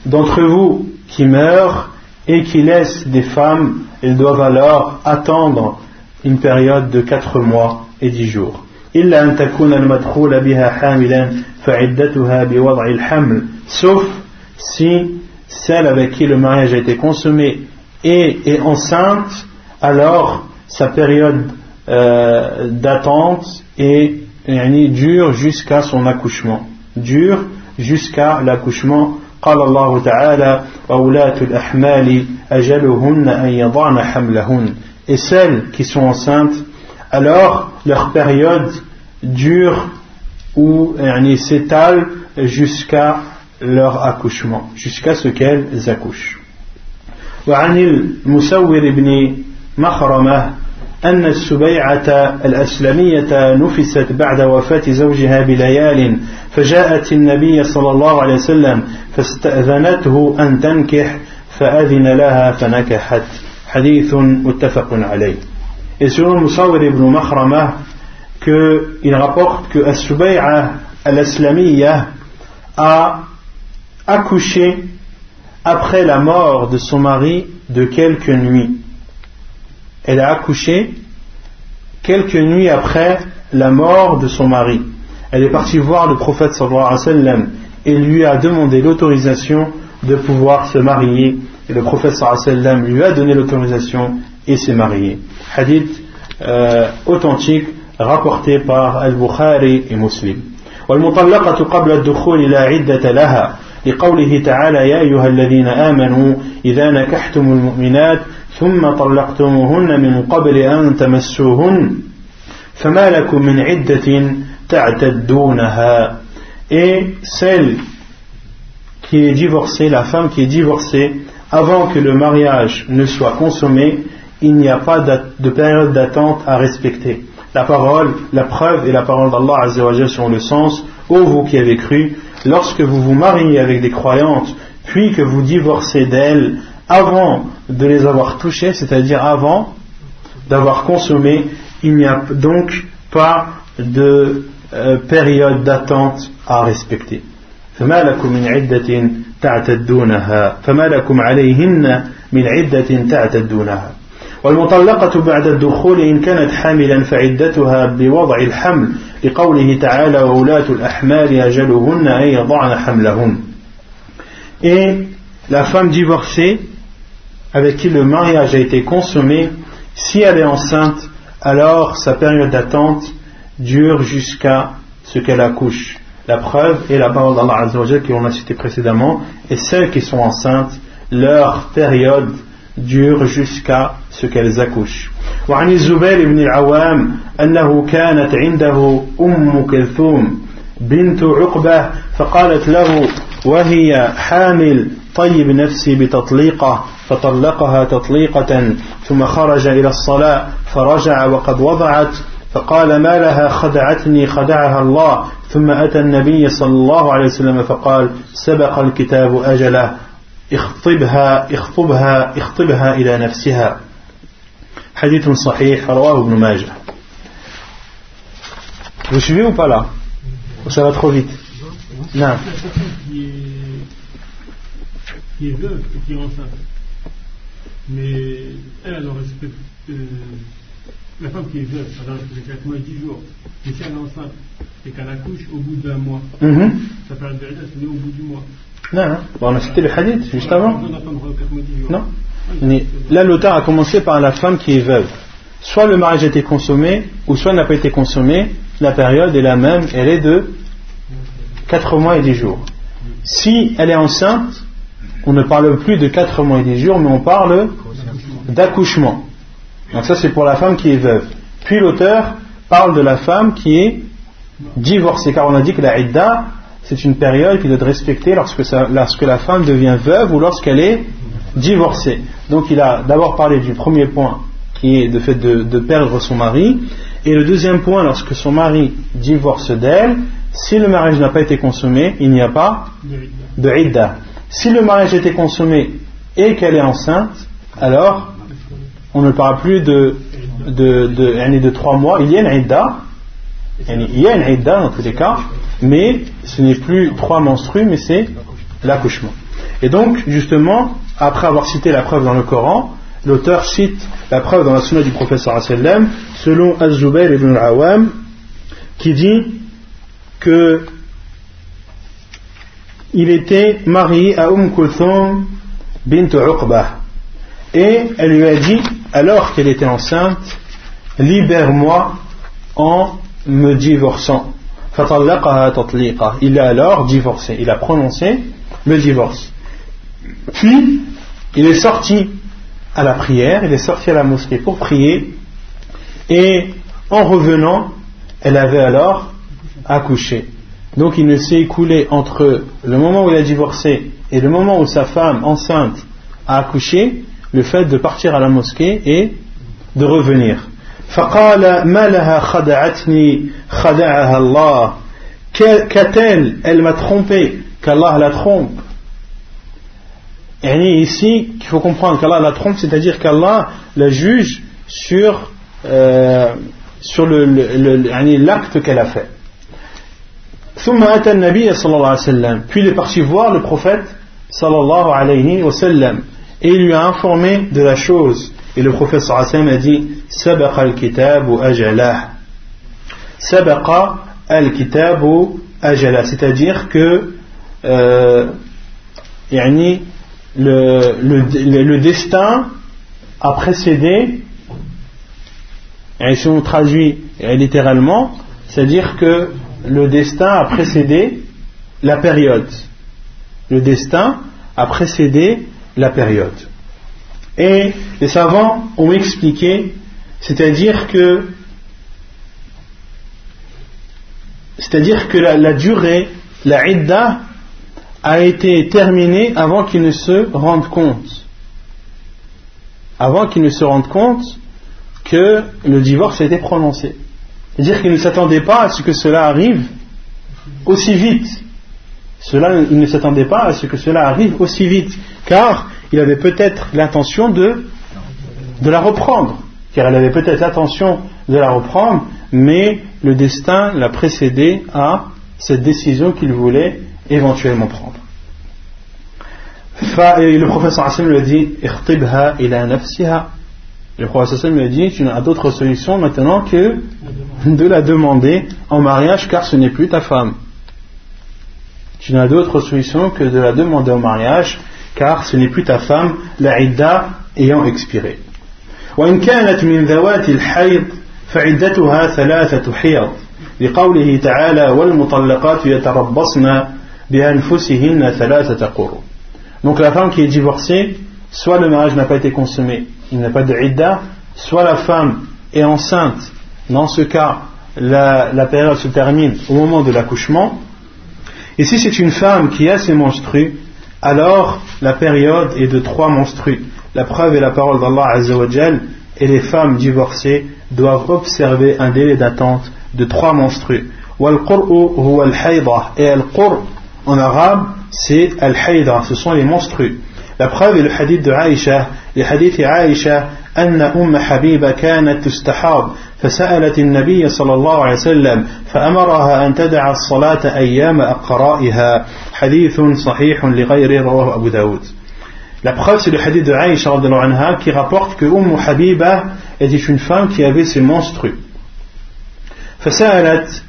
[SPEAKER 1] d'entre vous qui meurent et qui laissent des femmes, ils doivent alors attendre une période de 4 mois et 10 jours. sauf si celle avec qui le mariage a été consommé est, enceinte alors sa période euh, d'attente est dure jusqu'à son accouchement dure jusqu'à l'accouchement قال الله تعالى وأولاة الأحمال أجلهن أن يضعن حملهن et celles qui sont enceintes alors leur période durent ou s'étalent jusqu'à leur accouchement, jusqu'à ce qu'elles accouchent. وعن المسور بن مخرمة أن السبيعة الأسلمية نفست بعد وفاة زوجها بليال فجاءت النبي صلى الله عليه وسلم فاستأذنته أن تنكح فأذن لها فنكحت حديث متفق عليه Et selon Musawir ibn Makhrama, qu'il rapporte que As-Subay'a al-Aslamiyya a accouché après la mort de son mari de quelques nuits. Elle a accouché quelques nuits après la mort de son mari. Elle est partie voir le prophète sallallahu alayhi wa sallam et lui a demandé l'autorisation de pouvoir se marier. Et le prophète sallallahu alayhi wa sallam lui a donné l'autorisation et s'est marié. Hadith euh, authentique rapporté par Al-Bukhari et Muslim. والمطلقة قبل الدخول لا عدة لها لقوله تعالى يا أيها الذين آمنوا إذا نكحتم المؤمنات ثم طلقتموهن من قبل أن تمسوهن فما لكم من عدة تعتدونها et celle qui est divorcée, la femme qui est divorcée, avant que le mariage ne soit consommé, il n'y a pas de période d'attente à respecter. La parole, la preuve et la parole d'Allah sur le sens, ô vous qui avez cru, lorsque vous vous mariez avec des croyantes, puis que vous divorcez d'elles avant de les avoir touchées, c'est-à-dire avant d'avoir consommé, il n'y a donc pas de euh, période d'attente à respecter. فما لكم من عدة تعتدونها فما لكم عليهن من عدة تعتدونها والمطلقة بعد الدخول إن كانت حاملا فعدتها بوضع الحمل لقوله تعالى وولاة الأحمال أجلهن أن يضعن حملهن Et la femme divorcée avec qui le mariage a été consommé, si elle est enceinte, alors sa période d'attente dure jusqu'à ce qu'elle accouche. La preuve est la parole d'Allah Azzawajal que l'on a cité précédemment, et celles qui sont enceintes, leur période dure jusqu'à ce qu'elles accouchent. وعن الزبير بن العوام أنه كانت عنده أم كلثوم بنت عقبة فقالت له وهي حامل طيب نفسي بتطليقة فطلقها تطليقة ثم خرج إلى الصلاة فرجع وقد وضعت فقال ما لها خدعتني خدعها الله ثم أتى النبي صلى الله عليه وسلم فقال سبق الكتاب أجله اخطبها اخطبها اخطبها إلى نفسها حديث صحيح رواه ابن ماجه Vous suivez ou pas là Ça va trop vite. Non.
[SPEAKER 4] Qui est, veuve et qui est enceinte. Mais elle, elle aurait. Euh, la femme qui est veuve, elle aurait respecté 4 mois et 10 jours. Mais si elle est enceinte et qu'elle accouche au bout d'un mois, mm -hmm. ça fait la vérité, c'est au bout du mois.
[SPEAKER 1] Non, non. Bon, on a cité le hadith juste avant. Non. Là, l'auteur a commencé par la femme qui est veuve. Soit le mariage a été consommé, ou soit n'a pas été consommé. La période est la même, elle est de 4 mois et 10 jours. Si elle est enceinte, on ne parle plus de 4 mois et 10 jours, mais on parle d'accouchement. Donc ça, c'est pour la femme qui est veuve. Puis l'auteur parle de la femme qui est divorcée, car on a dit que la idda, c'est une période qu'il doit respecter lorsque, lorsque la femme devient veuve ou lorsqu'elle est divorcée. Donc il a d'abord parlé du premier point qui est le fait de, perdre son mari, et le deuxième point, lorsque son mari divorce d'elle, si le mariage n'a pas été consommé, il n'y a pas de idda. Si le mariage été consommé et qu'elle est enceinte, alors on ne parle plus de, de, de trois mois, il y a une idda, il y a une idda dans tous les cas, mais ce n'est plus trois menstrues, mais c'est l'accouchement. Et donc, justement, après avoir cité la preuve dans le Coran, l'auteur cite la preuve dans la sunna du professeur sallam, selon Az-Zubayr ibn al-Awam, qui dit que il était marié à Umm Kulthum bint Uqbah. Et elle lui a dit, alors qu'elle était enceinte, libère-moi en me divorçant. Il a alors divorcé, il a prononcé le divorce. Puis, il est sorti à la prière, il est sorti à la mosquée pour prier, et en revenant, elle avait alors accouché. Donc il ne s'est écoulé entre le moment où il a divorcé et le moment où sa femme enceinte a accouché le fait de partir à la mosquée et de revenir. فقال ما لها خدعتني خدعها الله qu'a-t-elle elle m'a trompé qu'Allah la trompe et ici qu'il faut comprendre qu'Allah la trompe c'est-à-dire qu'Allah la juge sur euh, sur le, l'acte qu'elle a fait puis il est parti voir le prophète sallallahu alayhi wa et il lui a informé de la chose. Et le prophète sallallahu a dit Sabaqa al-kitab ajalah. Sabaqa al-kitab ajalah. C'est-à-dire que euh, le, destin a précédé, et si on traduit littéralement, c'est-à-dire que le destin a précédé la période le destin a précédé la période. Et les savants ont expliqué, c'est-à-dire que c'est-à-dire que la, durée, la idda, a été terminée avant qu'ils ne se rendent compte. Avant qu'ils ne se rendent compte que le divorce a été prononcé. C'est-à-dire qu'ils ne s'attendaient pas à ce que cela arrive aussi vite. Cela, il ne s'attendait pas à ce que cela arrive aussi vite, car il avait peut-être l'intention de, la reprendre, car il avait peut-être l'intention de la reprendre, mais le destin l'a précédé à cette décision qu'il voulait éventuellement prendre. Le professeur Hassan lui a dit Le professeur lui a dit Tu n'as d'autre solution maintenant que de la demander en mariage car ce n'est plus ta femme tu n'as d'autre solution que de la demander au mariage, car ce n'est plus ta femme, la idda ayant expiré. وإن كانت من ذوات الحيض فعدتها ثلاثة حيض لقوله تعالى والمطلقات يتربصن بأنفسهن ثلاثة قروء Donc la femme qui est divorcée, soit le mariage n'a pas été consommé, il n'a pas de idda, soit la femme est enceinte, dans ce cas la, période se termine au moment de l'accouchement, et si c'est une femme qui a ses menstrues, alors la période est de trois menstrues. La preuve est la parole d'Allah Azzawajal, et les femmes divorcées doivent observer un délai d'attente de trois menstrues. Et al-qur en arabe, c'est al-haïda, ce sont les menstrues. La preuve est le hadith de Aïcha, de Aïcha, أن أم حبيبة كانت تستحاض فسألت النبي صلى الله عليه وسلم فأمرها أن تدع الصلاة أيام أقرائها. حديث صحيح لغير رواه أبو داود. La preuve, c'est le hadith de Aïcha anha, qui rapporte que Umm Habiba était une femme qui avait ses menstrues. فسألت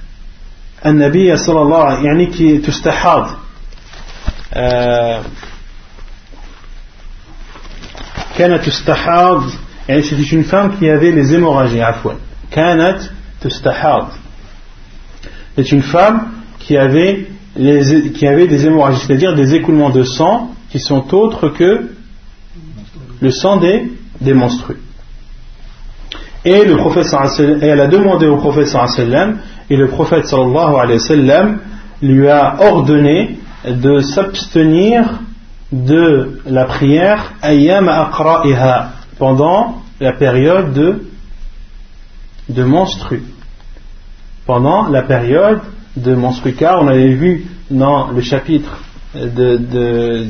[SPEAKER 1] النبي صلى الله عليه يعني qui تستحاض. كانت تستحاض يعني c'était une femme qui avait les hémorragies عفوا كانت تستحاض c'est une femme qui avait, les, qui avait des hémorragies, c'est-à-dire des écoulements de sang qui sont autres que le sang des, des menstrues. Et le prophète et elle a demandé au prophète sallam, et le prophète sallallahu alayhi wa sallam lui a ordonné de s'abstenir de la prière ayyam aqra'iha pendant la période de, de menstrues pendant la période de car On avait vu dans le chapitre de, de,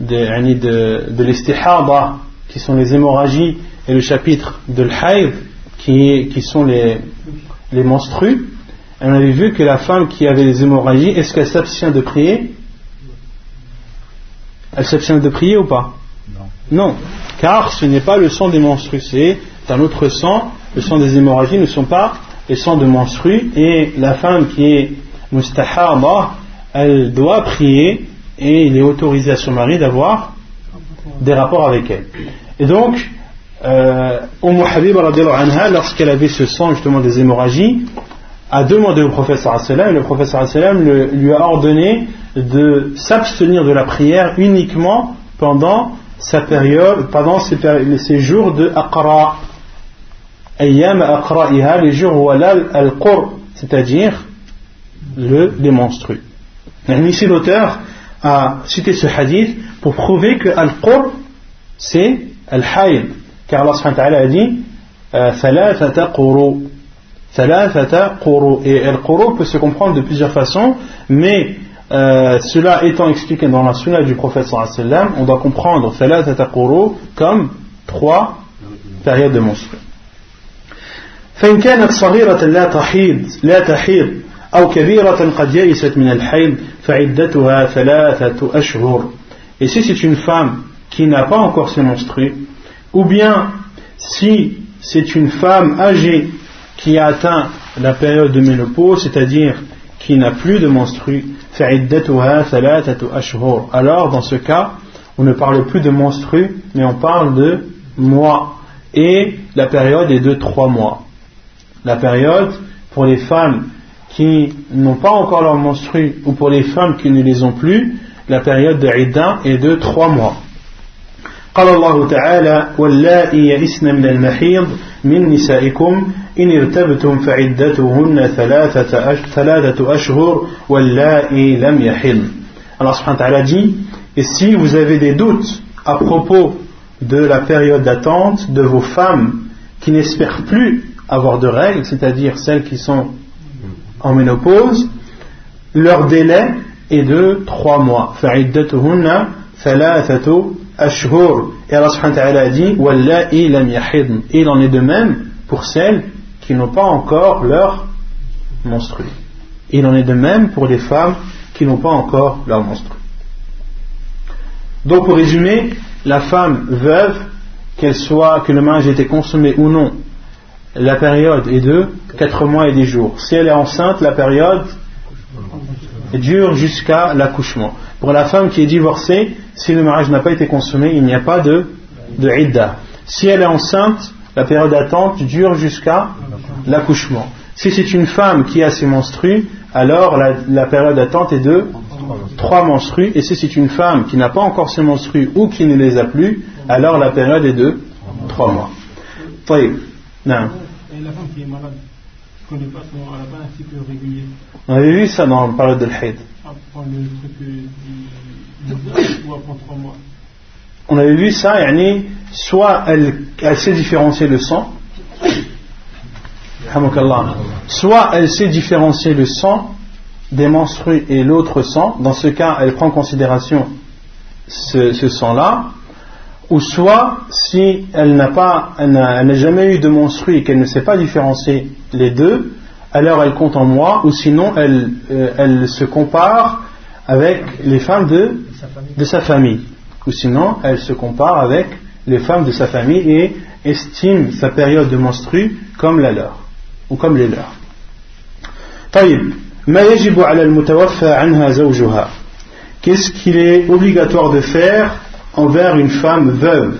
[SPEAKER 1] de, de, qui sont les hémorragies, et le chapitre de l'haïd, qui, qui sont les, les menstrues. on avait vu que la femme qui avait les hémorragies, est-ce qu'elle s'abstient de prier? Elle s'abstient de prier ou pas non. non. car ce n'est pas le sang des menstrues, c'est un autre sang. Le sang des hémorragies ne sont pas et sang de menstru et la femme qui est mustahaba, elle doit prier et il est autorisé à son mari d'avoir des rapports avec elle. Et donc, euh, Umm anha, lorsqu'elle avait ce sang justement des hémorragies, a demandé au professeur et le professeur lui a ordonné de s'abstenir de la prière uniquement pendant sa période, pendant ses, ses jours de Aqra. les jours où al c'est-à-dire le, les menstrues. Ici, l'auteur a cité ce hadith pour prouver que Al-Qur, c'est Al-Hayl. Car Allah subhanahu a dit euh, Thalathata Quru. Thalathata Et Al-Quru peut se comprendre de plusieurs façons, mais euh, cela étant expliqué dans la sunna du prophète sallam on doit comprendre ثلاثة قروء comme trois périodes de menstrues فإن كانت صغيرة لا تحيض لا تحيض أو كبيرة قد يئست من الحيض فعدتها ثلاثة أشهر Et si c'est une femme qui n'a pas encore ses menstrues, ou bien si c'est une femme âgée qui a atteint la période de ménopause, c'est-à-dire qui n'a plus de menstrues, alors dans ce cas, on ne parle plus de menstrues, mais on parle de mois. Et la période est de trois mois. La période pour les femmes qui n'ont pas encore leurs menstrues ou pour les femmes qui ne les ont plus, la période de Idda est de trois mois. قال الله تعالى واللائي يئسن من المحيض من نسائكم إن ارتبتم فعدتهن ثلاثة, ثلاثة أشهر واللائي لم يحض Allah subhanahu wa ta'ala dit et si vous avez des doutes à propos de la période d'attente de vos femmes qui n'espèrent plus avoir de règles, c'est-à-dire celles qui sont en ménopause, leur délai est de trois mois. فعدتهن ثلاثة et Allah subhanahu wa ta'ala a dit Wallahi il en est de même pour celles qui n'ont pas encore leur menstru. Et il en est de même pour les femmes qui n'ont pas encore leur menstru. Donc pour résumer, la femme veuve, qu'elle soit, que le mariage ait été consommé ou non, la période est de 4 mois et 10 jours. Si elle est enceinte, la période dure jusqu'à l'accouchement. Pour la femme qui est divorcée, si le mariage n'a pas été consommé, il n'y a pas de, de idda. Si elle est enceinte, la période d'attente dure jusqu'à l'accouchement. Si c'est une femme qui a ses menstrues, alors la, période d'attente est de trois menstrues. Et si c'est une femme qui n'a pas encore ses menstrues ou qui ne les a plus, alors la période est de trois mois.
[SPEAKER 4] Et la femme qui est un cycle régulier.
[SPEAKER 1] On avait vu ça dans la période de l'Haïd. On avait vu ça, yani, soit elle, elle sait différencier le sang, soit elle sait différencier le sang des menstrues et l'autre sang, dans ce cas elle prend en considération ce, ce sang-là, ou soit si elle n'a pas, elle n'a jamais eu de menstrues et qu'elle ne sait pas différencier les deux, alors elle compte en moi, ou sinon elle, euh, elle se compare avec les femmes de, de sa famille. Ou sinon, elle se compare avec les femmes de sa famille et estime sa période de menstru comme la leur, ou comme les leurs. Qu'est-ce qu'il est obligatoire de faire envers une femme veuve.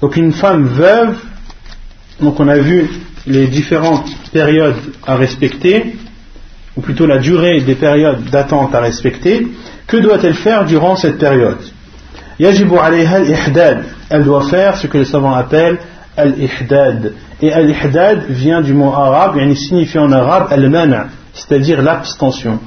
[SPEAKER 1] Donc une femme veuve, donc on a vu les différentes périodes à respecter, ou plutôt la durée des périodes d'attente à respecter, que doit-elle faire durant cette période? Elle doit faire ce que les savants appellent al-ihdad. Et al-ihdad vient du mot arabe, et signifie en arabe al-mana, c'est-à-dire l'abstention.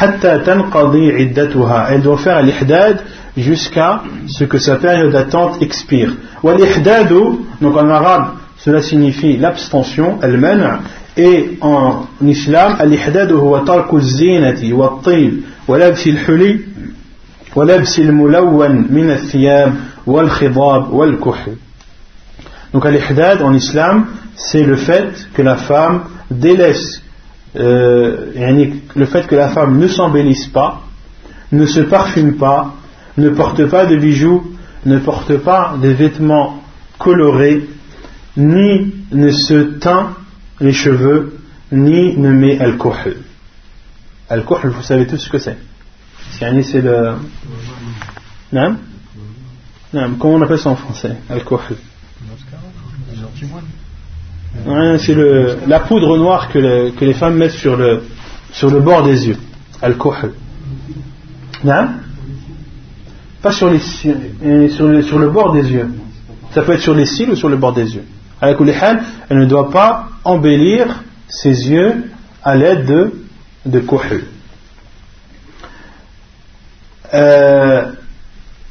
[SPEAKER 1] Elle doit faire al-ihdad jusqu'à ce que sa période d'attente expire. Donc en arabe, cela signifie l'abstention, elle-même, et en islam, al-ihdad huwa tarku zinati wa at-tayb wa labsi al-huli wa labsi al-mulawwan min al-thiyab wal khidab wal kuhl. Donc al-ihdad en islam, c'est le fait que la femme délaisse euh, le fait que la femme ne s'embellisse pas, ne se parfume pas, ne porte pas de bijoux, ne porte pas des vêtements colorés, ni ne se teint les cheveux, ni ne met al-kuhl. Al-kuhl, vous savez tous ce que c'est. C'est le. Non Comment on appelle ça en français? C'est la poudre noire que, les femmes mettent sur le, bord des yeux. Al-kuhl. Non Pas sur, les, sur, le, sur le bord des yeux. Ça peut être sur les cils ou sur le bord des yeux. Elle ne doit pas embellir ses yeux à l'aide de, de euh,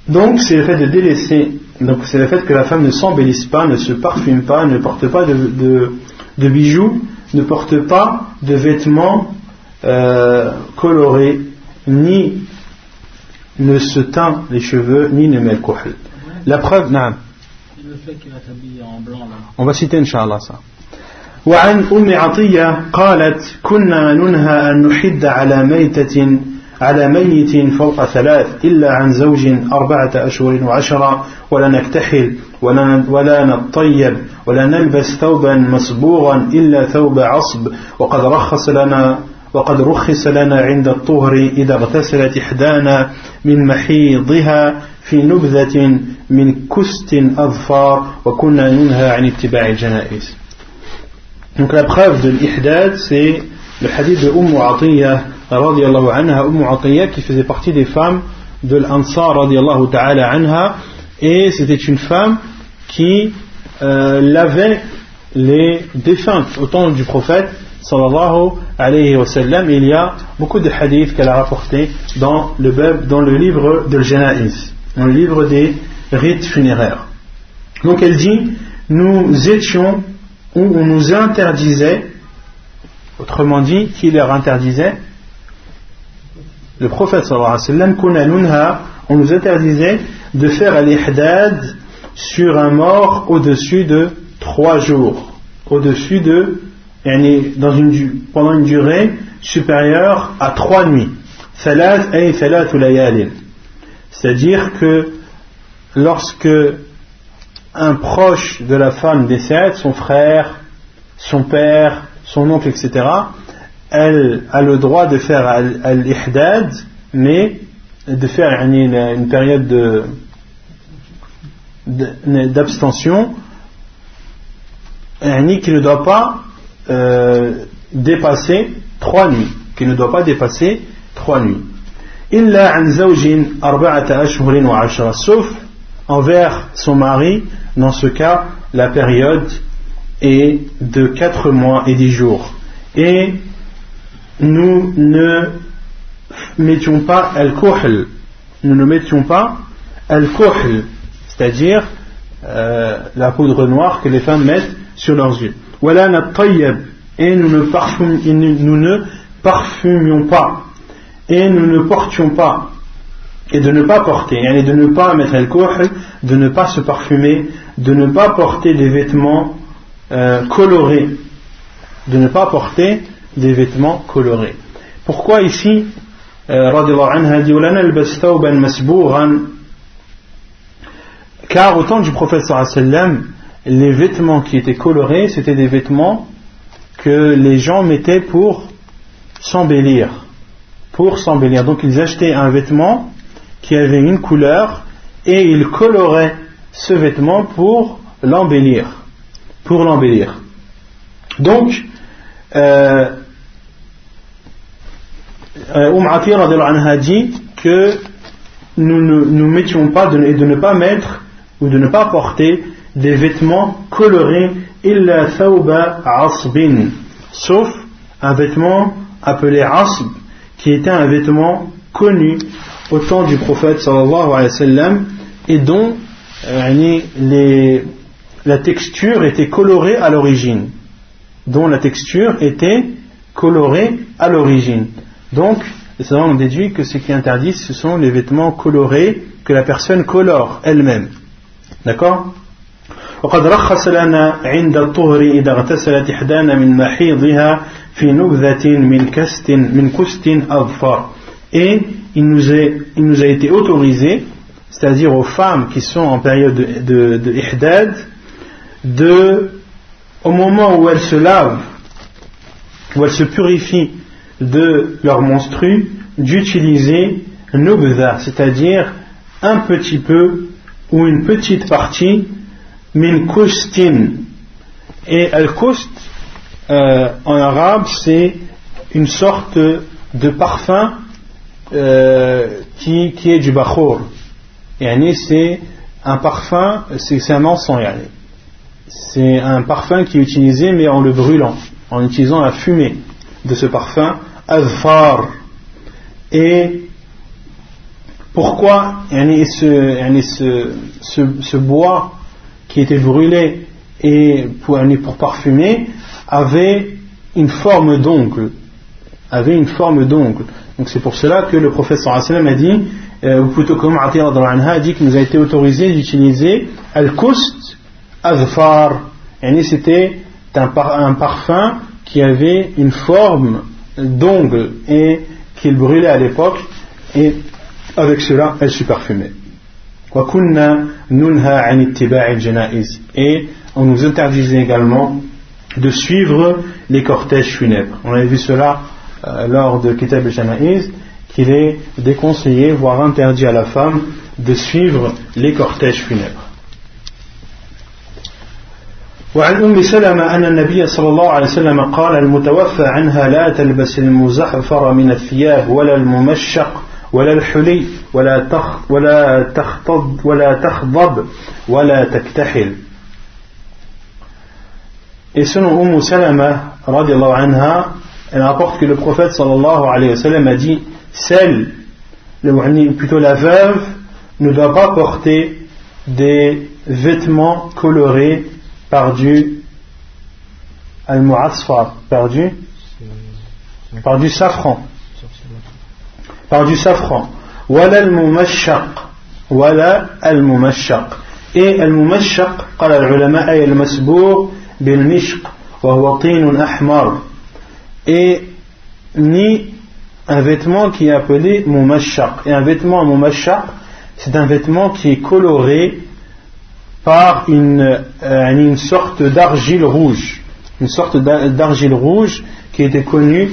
[SPEAKER 1] donc c'est le fait de délaisser, donc c'est le fait que la femme ne s'embellisse pas, ne se parfume pas, ne porte pas de, de, bijoux, ne porte pas de vêtements euh, colorés, ni ne se teint les cheveux, ni ne met le kohl. La preuve, non. Le fait qu'il en blanc là. On va citer Inch'Allah ça. وعن أم عطية قالت كنا ننهى أن نحد على ميتة على ميت فوق ثلاث إلا عن زوج أربعة أشهر وعشرة ولا نكتحل ولا, ولا نطيب ولا نلبس ثوبا مصبوغا إلا ثوب عصب وقد رخص لنا وقد رخص لنا عند الطهر إذا اغتسلت إحدانا من محيضها في نبذة من كست أظفار وكنا ننهى عن اتباع الجنائز. Donc la preuve de l'ihdad, c'est le hadith de Umm Atiyah, anha, Umm Atiyah qui faisait partie des femmes de l'Ansar, ta'ala anha, et c'était une femme qui euh, lavait les défuntes au temps du prophète, sallallahu alayhi wa sallam. Il y a beaucoup de hadiths qu'elle a rapportés dans le, dans le livre de Janaïs, dans le livre des rites funéraires. Donc elle dit, nous étions où on nous interdisait, autrement dit, qui leur interdisait Le prophète sallallahu alayhi wa sallam, on nous interdisait de faire l'ihdad sur un mort au-dessus de trois jours, au-dessus de, pendant une durée supérieure à trois nuits. C'est-à-dire que lorsque un proche de la femme décède, son frère, son père, son oncle, etc., elle a le droit de faire al-ihdad, mais de faire une, période d'abstention qui ne doit pas euh, dépasser trois nuits, qui ne doit pas dépasser trois nuits. sauf envers son mari dans ce cas, la période est de 4 mois et 10 jours. Et nous ne mettions pas al-kuhl, nous ne mettions pas al-kuhl, c'est-à-dire euh, la poudre noire que les femmes mettent sur leurs yeux. Et nous ne, nous ne parfumions pas. Et nous ne portions pas. Et de ne pas porter, et de ne pas mettre le kohl, de ne pas se parfumer, de ne pas porter des vêtements euh, colorés, de ne pas porter des vêtements colorés. Pourquoi ici, euh, car au temps du prophète sallam, les vêtements qui étaient colorés, c'était des vêtements que les gens mettaient pour s'embellir. Pour s'embellir. Donc ils achetaient un vêtement qui avait une couleur et il colorait ce vêtement pour l'embellir. Pour l'embellir. Donc, euh, euh umm dit que nous ne nous mettions pas de, de ne pas mettre ou de ne pas porter des vêtements colorés illa thawba asbin sauf un vêtement appelé asb qui était un vêtement connu au temps du prophète sallallahu alayhi wa sallam et dont euh, la texture était colorée à l'origine. Dont la texture était colorée à l'origine donc les savants ont déduit que ce qui interdit ce sont les vêtements colorés que la personne colore elle-même d'accord وقد رخص لنا عند الطهر إذا اغتسلت إحدانا من محيضها في نبذة من كست من كست أظفر et il nous, a été autorisé, c'est-à-dire aux femmes qui sont en période de, de, ihdad, de, au moment où elles se lavent, où elles se purifient de leur menstru, d'utiliser nubza, c'est-à-dire un petit peu ou une petite partie min kustin. Et al-kust, euh, en arabe, c'est une sorte de parfum euh, qui, qui, est du bachour. Et c'est un parfum, c'est un encens. C'est un parfum qui est utilisé mais en le brûlant, en utilisant la fumée de ce parfum, azfar. Et pourquoi ce, bois qui était brûlé et pour, parfumer avait une forme d'ongle. Avait une forme d'ongle. Donc c'est pour cela que le prophète sallallahu a dit euh, ou plutôt comme a dit qu'il nous a été autorisé d'utiliser al-kust azfar c'était un, un parfum qui avait une forme d'ongle et qu'il brûlait à l'époque et avec cela elle se parfumait et on nous interdisait également de suivre les cortèges funèbres. On avait vu cela euh, lors de Kitab al-Jana'iz, qu'il est déconseillé, voire interdit à la femme, de suivre les cortèges funèbres. وعن أم سلمة أن النبي صلى الله عليه وسلم قال المتوفى عنها لا تلبس المزحفر من الثياب ولا الممشق ولا الحلي ولا تخ ولا تخطب ولا تخضب ولا تكتحل. Et أم سلمة رضي الله عنها أن rapporte que le صلى الله عليه وسلم a dit celle يعني plutôt la veuve ne doit vêtements colorés par du al-mu'asfar, par du, par du safran. Par du safran. Wala al-mumashaq. Wala al-mumashaq. Et al-mumashaq, قال العلماء أي المسبوق بالمشق وهو طين أحمر et ni un vêtement qui est appelé mumashaq. Et un vêtement mumashaq, c'est un vêtement qui est coloré par une, euh, une sorte d'argile rouge. Une sorte d'argile rouge qui était connue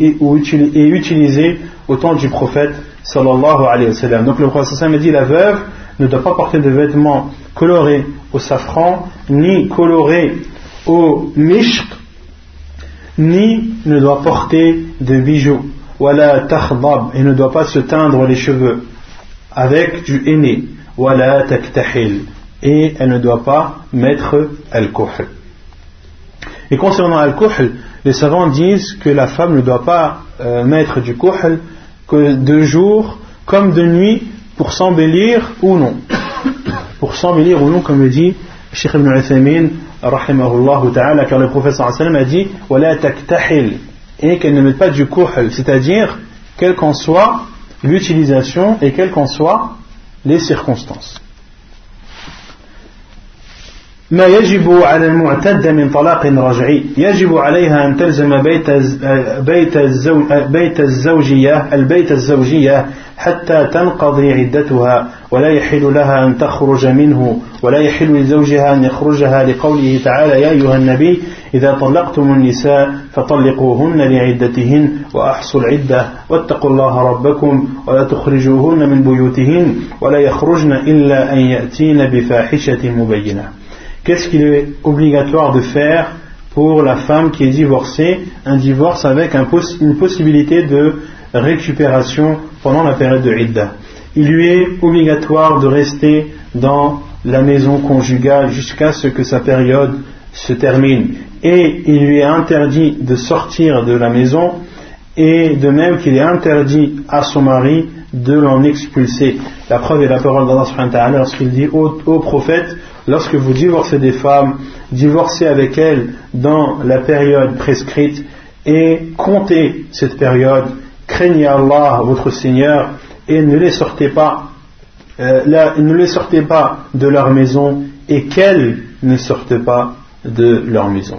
[SPEAKER 1] et utilisée au temps du prophète sallallahu alayhi wa sallam. Donc le prophète sallallahu a dit la veuve ne doit pas porter de vêtements colorés au safran, ni colorés au mishq, ni ne doit porter de bijoux, wala takhdab, et ne doit pas se teindre les cheveux avec du henné, wala taktahil, et elle ne doit pas mettre al-kuhl. Et concernant al-kuhl, les savants disent que la femme ne doit pas euh, mettre du kuhl que de jour comme de nuit pour s'embellir ou non. Pour s'embellir ou non, comme le dit Sheikh ibn ta'ala, car le sallam a dit et qu'elle ne mette pas du kuhl, c'est-à-dire quelle qu'en soit l'utilisation et quelles qu'en soient les circonstances. ما يجب على المعتدة من طلاق رجعي يجب عليها أن تلزم بيت بيت بيت الزوجية البيت الزوجية حتى تنقضي عدتها ولا يحل لها أن تخرج منه ولا يحل لزوجها أن يخرجها لقوله تعالى يا أيها النبي إذا طلقتم النساء فطلقوهن لعدتهن وأحصوا العدة واتقوا الله ربكم ولا تخرجوهن من بيوتهن ولا يخرجن إلا أن يأتين بفاحشة مبينة. Qu'est-ce qu'il est obligatoire de faire pour la femme qui est divorcée Un divorce avec une possibilité de récupération pendant la période de Idda? Il lui est obligatoire de rester dans la maison conjugale jusqu'à ce que sa période se termine. Et il lui est interdit de sortir de la maison et de même qu'il est interdit à son mari de l'en expulser. La preuve est la parole d'Allah lorsqu'il dit au prophète lorsque vous divorcez des femmes, divorcez avec elles dans la période prescrite et comptez cette période, craignez Allah, votre Seigneur, et ne les sortez pas, euh, ne les sortez pas de leur maison et qu'elles ne sortent pas de leur maison.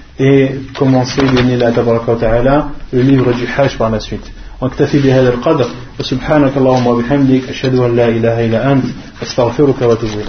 [SPEAKER 1] et commencer تبارك وتعالى le livre du Hajj par la suite. واكتفي بهذا القدر وسبحانك اللهم وبحمدك أشهد أن لا إله إلا أنت أستغفرك وأتوب